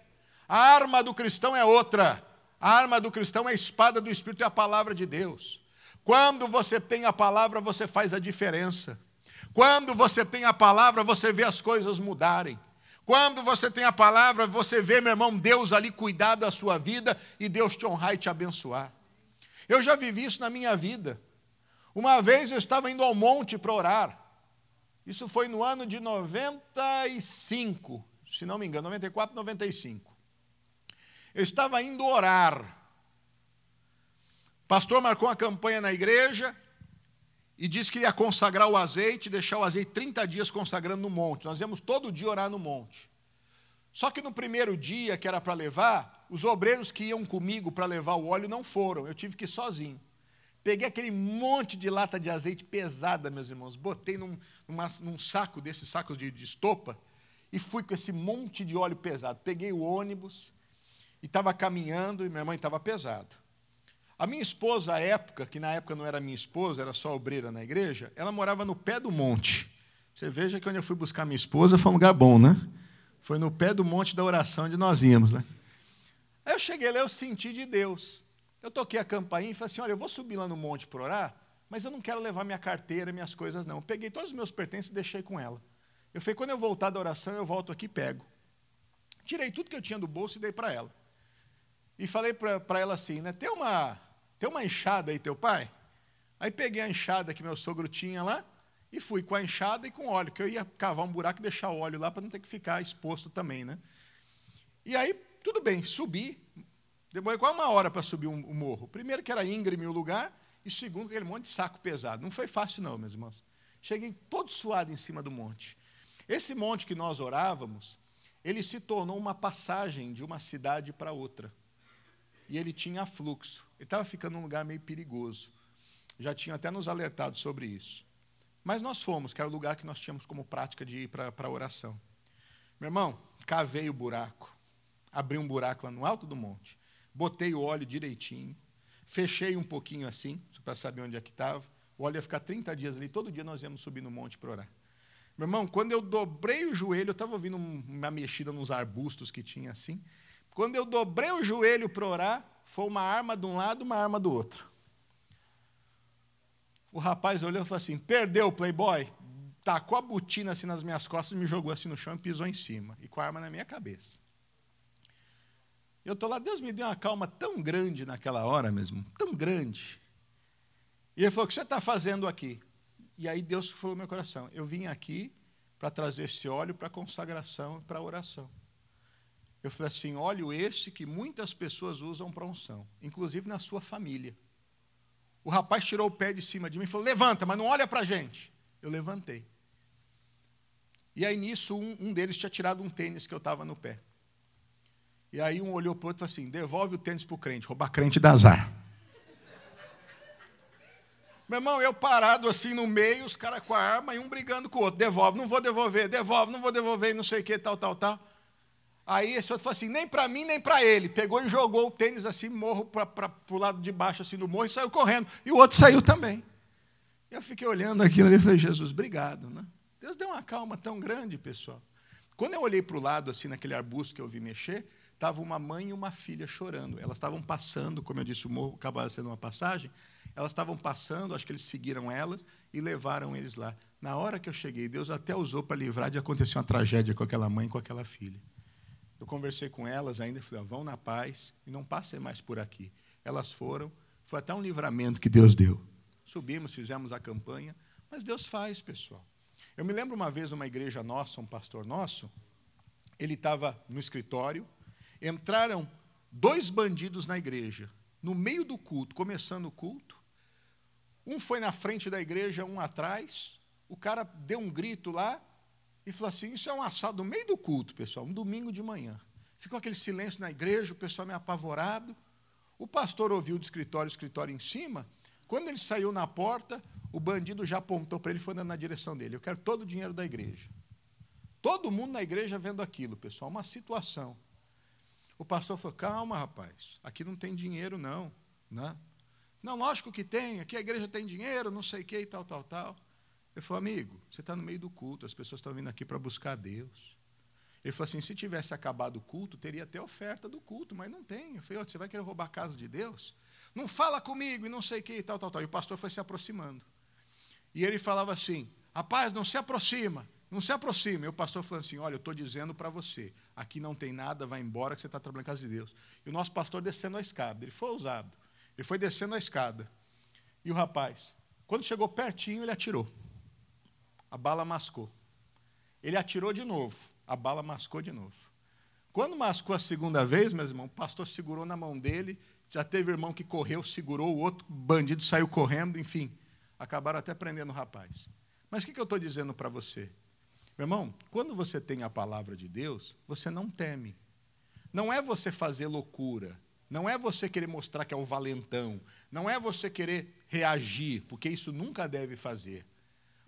A arma do cristão é outra. A arma do cristão é a espada do Espírito e a palavra de Deus. Quando você tem a palavra, você faz a diferença. Quando você tem a palavra, você vê as coisas mudarem. Quando você tem a palavra, você vê, meu irmão, Deus ali cuidar da sua vida e Deus te honrar e te abençoar. Eu já vivi isso na minha vida. Uma vez eu estava indo ao monte para orar. Isso foi no ano de 95, se não me engano, 94, 95. Eu estava indo orar. Pastor marcou uma campanha na igreja, e disse que ia consagrar o azeite, deixar o azeite 30 dias consagrando no monte. Nós íamos todo dia orar no monte. Só que no primeiro dia que era para levar, os obreiros que iam comigo para levar o óleo não foram, eu tive que ir sozinho. Peguei aquele monte de lata de azeite pesada, meus irmãos, botei num, numa, num saco desses sacos de, de estopa e fui com esse monte de óleo pesado. Peguei o ônibus e estava caminhando e minha mãe estava pesado. A minha esposa, à época, que na época não era minha esposa, era só obreira na igreja, ela morava no pé do monte. Você veja que onde eu fui buscar minha esposa foi um lugar bom, né? Foi no pé do monte da oração onde nós íamos, né? Aí eu cheguei lá, eu senti de Deus. Eu toquei a campainha e falei assim: olha, eu vou subir lá no monte para orar, mas eu não quero levar minha carteira, minhas coisas, não. Eu peguei todos os meus pertences e deixei com ela. Eu falei: quando eu voltar da oração, eu volto aqui e pego. Tirei tudo que eu tinha do bolso e dei para ela. E falei para ela assim: né, tem uma tem uma enxada aí, teu pai? Aí peguei a enxada que meu sogro tinha lá e fui com a enxada e com óleo, que eu ia cavar um buraco e deixar o óleo lá para não ter que ficar exposto também, né? E aí, tudo bem, subi. Demorei quase uma hora para subir o um, um morro. Primeiro que era íngreme o lugar, e segundo aquele monte de saco pesado. Não foi fácil não, meus irmãos. Cheguei todo suado em cima do monte. Esse monte que nós orávamos, ele se tornou uma passagem de uma cidade para outra. E ele tinha fluxo. Ele estava ficando num lugar meio perigoso. Já tinha até nos alertado sobre isso. Mas nós fomos, que era o lugar que nós tínhamos como prática de ir para a oração. Meu irmão, cavei o buraco, abri um buraco lá no alto do monte, botei o óleo direitinho, fechei um pouquinho assim, para saber onde é que estava. O óleo ia ficar 30 dias ali, todo dia nós íamos subir no monte para orar. Meu irmão, quando eu dobrei o joelho, eu estava ouvindo uma mexida nos arbustos que tinha assim. Quando eu dobrei o joelho para orar, foi uma arma de um lado, uma arma do outro. O rapaz olhou e falou assim: perdeu playboy. Tacou a botina assim nas minhas costas, me jogou assim no chão e pisou em cima. E com a arma na minha cabeça. Eu estou lá, Deus me deu uma calma tão grande naquela hora mesmo, tão grande. E ele falou: O que você está fazendo aqui? E aí Deus falou no meu coração: Eu vim aqui para trazer esse óleo para consagração e para oração. Eu falei assim: óleo esse que muitas pessoas usam para unção, inclusive na sua família. O rapaz tirou o pé de cima de mim e falou: Levanta, mas não olha para a gente. Eu levantei. E aí nisso, um, um deles tinha tirado um tênis que eu estava no pé. E aí um olhou para o outro e falou assim: Devolve o tênis para o crente, roubar crente dá azar. Meu irmão, eu parado assim no meio, os caras com a arma e um brigando com o outro. Devolve, não vou devolver, devolve, não vou devolver, não sei o que, tal, tal, tal. Aí esse outro falou assim, nem para mim, nem para ele. Pegou e jogou o tênis assim, morro para o lado de baixo assim do morro e saiu correndo. E o outro saiu também. Eu fiquei olhando aquilo e falei, Jesus, obrigado. Né? Deus deu uma calma tão grande, pessoal. Quando eu olhei para o lado, assim, naquele arbusto que eu vi mexer, estava uma mãe e uma filha chorando. Elas estavam passando, como eu disse, o morro acabava sendo uma passagem, elas estavam passando, acho que eles seguiram elas e levaram eles lá. Na hora que eu cheguei, Deus até usou para livrar de acontecer uma tragédia com aquela mãe e com aquela filha. Eu conversei com elas ainda, falei, vão na paz e não passem mais por aqui. Elas foram, foi até um livramento que Deus deu. Subimos, fizemos a campanha, mas Deus faz, pessoal. Eu me lembro uma vez uma igreja nossa, um pastor nosso, ele estava no escritório, entraram dois bandidos na igreja, no meio do culto, começando o culto, um foi na frente da igreja, um atrás. O cara deu um grito lá e falou assim: Isso é um assalto no meio do culto, pessoal, um domingo de manhã. Ficou aquele silêncio na igreja, o pessoal meio apavorado. O pastor ouviu do escritório, o escritório em cima. Quando ele saiu na porta, o bandido já apontou para ele e foi andando na direção dele. Eu quero todo o dinheiro da igreja. Todo mundo na igreja vendo aquilo, pessoal, uma situação. O pastor falou: calma, rapaz, aqui não tem dinheiro, não. Né? Não, lógico que tem, aqui a igreja tem dinheiro, não sei o que e tal, tal, tal. Ele falou, amigo, você está no meio do culto, as pessoas estão vindo aqui para buscar Deus. Ele falou assim: se tivesse acabado o culto, teria até oferta do culto, mas não tem. Eu falei, você vai querer roubar a casa de Deus? Não fala comigo e não sei o que e tal, tal, tal. E o pastor foi se aproximando. E ele falava assim: rapaz, não se aproxima, não se aproxima. E o pastor falou assim: olha, eu estou dizendo para você, aqui não tem nada, vai embora que você está trabalhando em casa de Deus. E o nosso pastor descendo a escada, ele foi ousado. Ele foi descendo a escada. E o rapaz, quando chegou pertinho, ele atirou. A bala mascou. Ele atirou de novo. A bala mascou de novo. Quando mascou a segunda vez, meus irmãos, o pastor segurou na mão dele. Já teve irmão que correu, segurou, o outro bandido saiu correndo, enfim. Acabaram até prendendo o rapaz. Mas o que eu estou dizendo para você? Meu irmão, quando você tem a palavra de Deus, você não teme. Não é você fazer loucura, não é você querer mostrar que é o valentão. Não é você querer reagir, porque isso nunca deve fazer.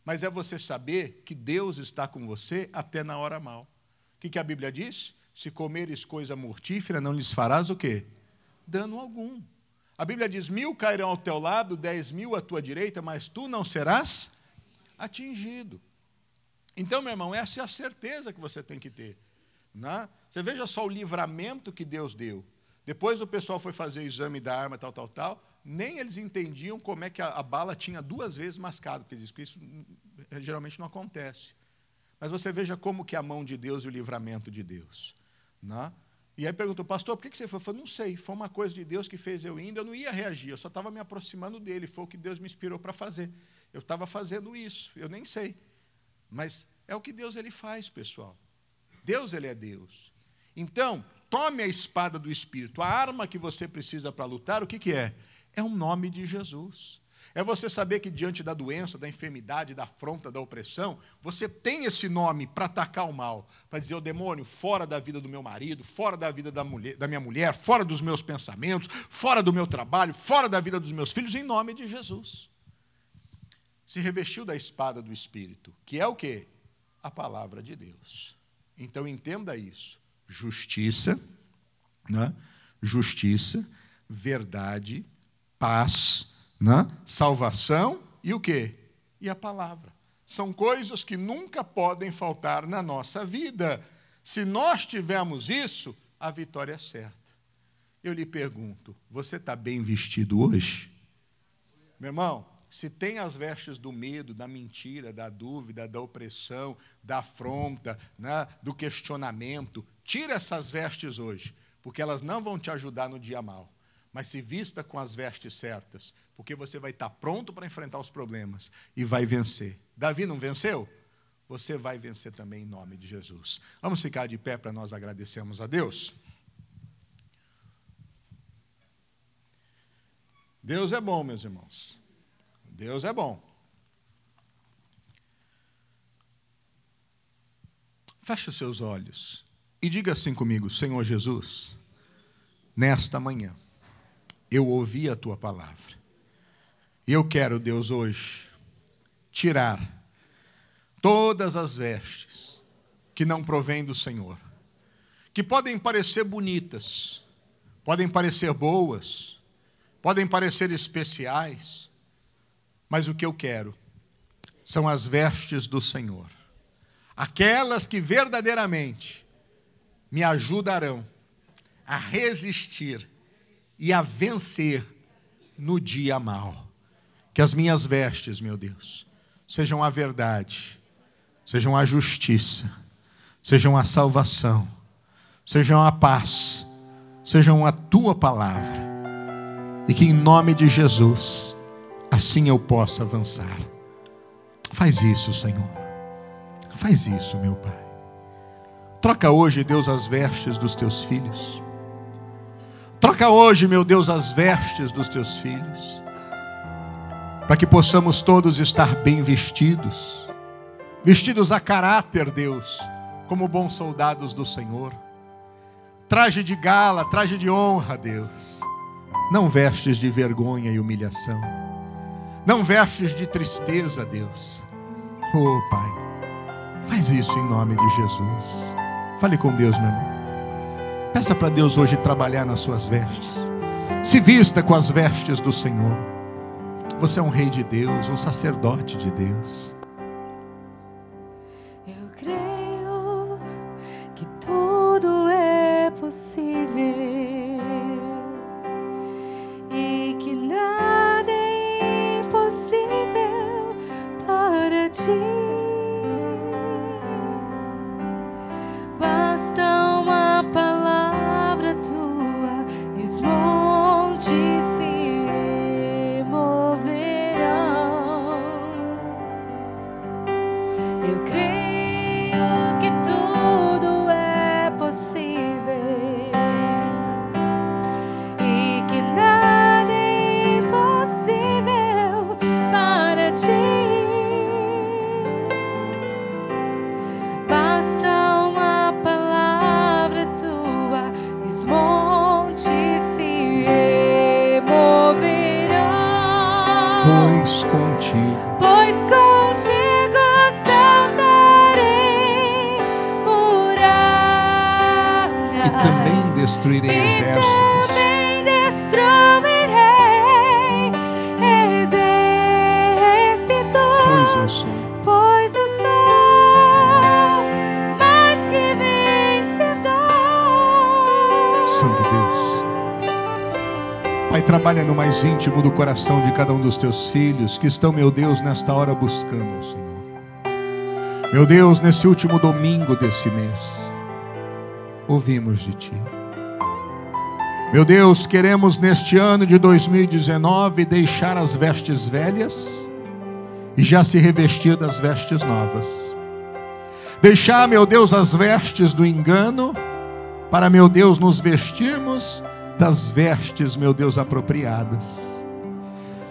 Mas é você saber que Deus está com você até na hora mal. O que, que a Bíblia diz? Se comeres coisa mortífera, não lhes farás o quê? Dano algum. A Bíblia diz: mil cairão ao teu lado, dez mil à tua direita, mas tu não serás atingido. Então, meu irmão, essa é a certeza que você tem que ter. Né? Você veja só o livramento que Deus deu. Depois o pessoal foi fazer exame da arma, tal, tal, tal. Nem eles entendiam como é que a, a bala tinha duas vezes mascado, porque isso eh, geralmente não acontece. Mas você veja como que é a mão de Deus e o livramento de Deus. Né? E aí perguntou, pastor, por que você foi? Eu falei, não sei, foi uma coisa de Deus que fez eu indo, eu não ia reagir, eu só estava me aproximando dele, foi o que Deus me inspirou para fazer. Eu estava fazendo isso, eu nem sei. Mas é o que Deus ele faz, pessoal. Deus ele é Deus. Então, tome a espada do Espírito. A arma que você precisa para lutar, o que, que é? É o nome de Jesus. É você saber que diante da doença, da enfermidade, da afronta, da opressão, você tem esse nome para atacar o mal, para dizer o demônio fora da vida do meu marido, fora da vida da, mulher, da minha mulher, fora dos meus pensamentos, fora do meu trabalho, fora da vida dos meus filhos, em nome de Jesus. Se revestiu da espada do Espírito, que é o quê? A palavra de Deus. Então entenda isso: justiça, né? justiça, verdade, paz né? salvação e o quê? E a palavra. São coisas que nunca podem faltar na nossa vida. Se nós tivermos isso, a vitória é certa. Eu lhe pergunto: você está bem vestido hoje? Meu irmão, se tem as vestes do medo, da mentira, da dúvida, da opressão, da afronta, né, do questionamento, tira essas vestes hoje, porque elas não vão te ajudar no dia mal mas se vista com as vestes certas, porque você vai estar pronto para enfrentar os problemas e vai vencer. Davi não venceu? Você vai vencer também em nome de Jesus. Vamos ficar de pé para nós agradecermos a Deus? Deus é bom, meus irmãos. Deus é bom. Feche os seus olhos e diga assim comigo, Senhor Jesus, nesta manhã eu ouvi a tua palavra. E eu quero, Deus, hoje, tirar todas as vestes que não provêm do Senhor, que podem parecer bonitas, podem parecer boas, podem parecer especiais, mas o que eu quero são as vestes do Senhor, aquelas que verdadeiramente me ajudarão a resistir e a vencer no dia mal. Que as minhas vestes, meu Deus, sejam a verdade, sejam a justiça, sejam a salvação, sejam a paz, sejam a tua palavra. E que em nome de Jesus, assim eu possa avançar. Faz isso, Senhor. Faz isso, meu Pai. Troca hoje, Deus, as vestes dos teus filhos. Troca hoje, meu Deus, as vestes dos teus filhos, para que possamos todos estar bem vestidos, vestidos a caráter, Deus, como bons soldados do Senhor. Traje de gala, traje de honra, Deus. Não vestes de vergonha e humilhação. Não vestes de tristeza, Deus. Oh, Pai, faz isso em nome de Jesus. Fale com Deus, meu irmão. Peça para Deus hoje trabalhar nas suas vestes. Se vista com as vestes do Senhor. Você é um rei de Deus, um sacerdote de Deus. Eu creio que tudo é possível mais íntimo do coração de cada um dos teus filhos que estão, meu Deus, nesta hora buscando Senhor. Meu Deus, nesse último domingo desse mês, ouvimos de Ti. Meu Deus, queremos neste ano de 2019 deixar as vestes velhas e já se revestir das vestes novas. Deixar, meu Deus, as vestes do engano, para, meu Deus, nos vestirmos das vestes, meu Deus, apropriadas.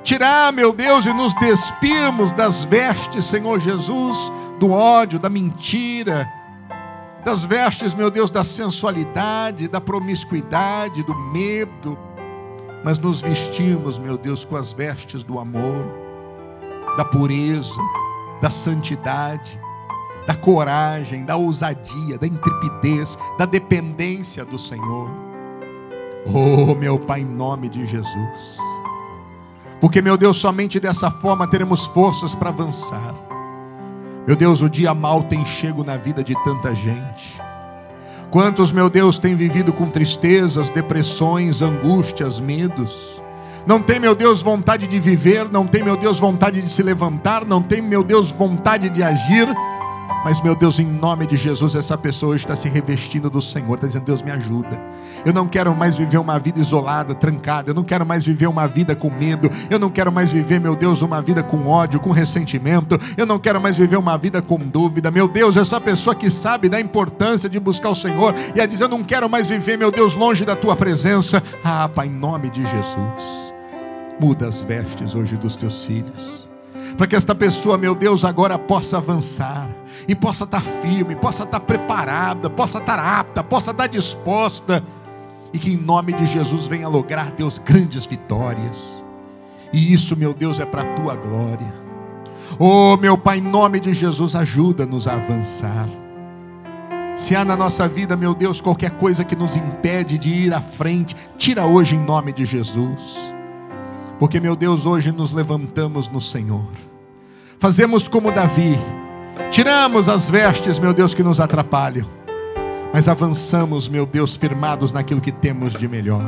Tirar, meu Deus, e nos despirmos das vestes, Senhor Jesus, do ódio, da mentira, das vestes, meu Deus, da sensualidade, da promiscuidade, do medo, mas nos vestimos, meu Deus, com as vestes do amor, da pureza, da santidade, da coragem, da ousadia, da intrepidez, da dependência do Senhor. Oh, meu Pai, em nome de Jesus. Porque, meu Deus, somente dessa forma teremos forças para avançar. Meu Deus, o dia mal tem chego na vida de tanta gente. Quantos, meu Deus, têm vivido com tristezas, depressões, angústias, medos? Não tem, meu Deus, vontade de viver, não tem, meu Deus, vontade de se levantar, não tem, meu Deus, vontade de agir mas, meu Deus, em nome de Jesus, essa pessoa hoje está se revestindo do Senhor, está dizendo: Deus, me ajuda. Eu não quero mais viver uma vida isolada, trancada. Eu não quero mais viver uma vida com medo. Eu não quero mais viver, meu Deus, uma vida com ódio, com ressentimento. Eu não quero mais viver uma vida com dúvida. Meu Deus, essa pessoa que sabe da importância de buscar o Senhor e a dizer: Eu não quero mais viver, meu Deus, longe da tua presença. Ah, Pai, em nome de Jesus, muda as vestes hoje dos teus filhos para que esta pessoa, meu Deus, agora possa avançar e possa estar firme, possa estar preparada, possa estar apta, possa estar disposta e que em nome de Jesus venha lograr, Deus, grandes vitórias. E isso, meu Deus, é para a tua glória. Oh, meu Pai, em nome de Jesus, ajuda-nos a avançar. Se há na nossa vida, meu Deus, qualquer coisa que nos impede de ir à frente, tira hoje em nome de Jesus. Porque, meu Deus, hoje nos levantamos no Senhor. Fazemos como Davi. Tiramos as vestes, meu Deus, que nos atrapalham. Mas avançamos, meu Deus, firmados naquilo que temos de melhor.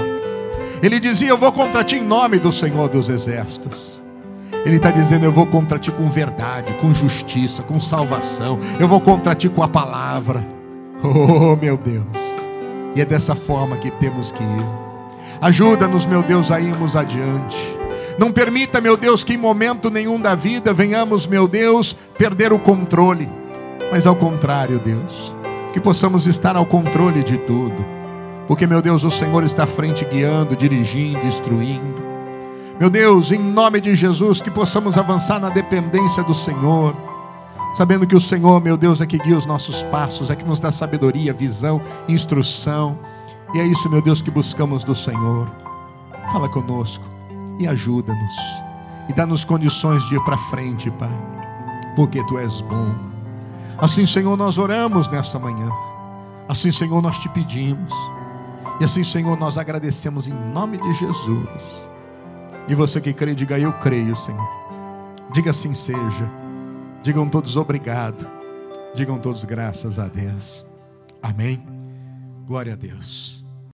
Ele dizia: Eu vou contra ti em nome do Senhor dos Exércitos. Ele está dizendo: Eu vou contra ti com verdade, com justiça, com salvação. Eu vou contra ti com a palavra. Oh, meu Deus. E é dessa forma que temos que ir. Ajuda-nos, meu Deus, a irmos adiante. Não permita, meu Deus, que em momento nenhum da vida venhamos, meu Deus, perder o controle. Mas ao contrário, Deus, que possamos estar ao controle de tudo. Porque, meu Deus, o Senhor está à frente guiando, dirigindo, instruindo. Meu Deus, em nome de Jesus, que possamos avançar na dependência do Senhor, sabendo que o Senhor, meu Deus, é que guia os nossos passos, é que nos dá sabedoria, visão, instrução. E é isso, meu Deus, que buscamos do Senhor. Fala conosco e ajuda-nos. E dá-nos condições de ir para frente, Pai, porque Tu és bom. Assim, Senhor, nós oramos nesta manhã. Assim, Senhor, nós te pedimos. E assim, Senhor, nós agradecemos em nome de Jesus. E você que crê, diga eu creio, Senhor. Diga assim seja. Digam todos obrigado. Digam todos graças a Deus. Amém. Glória a Deus.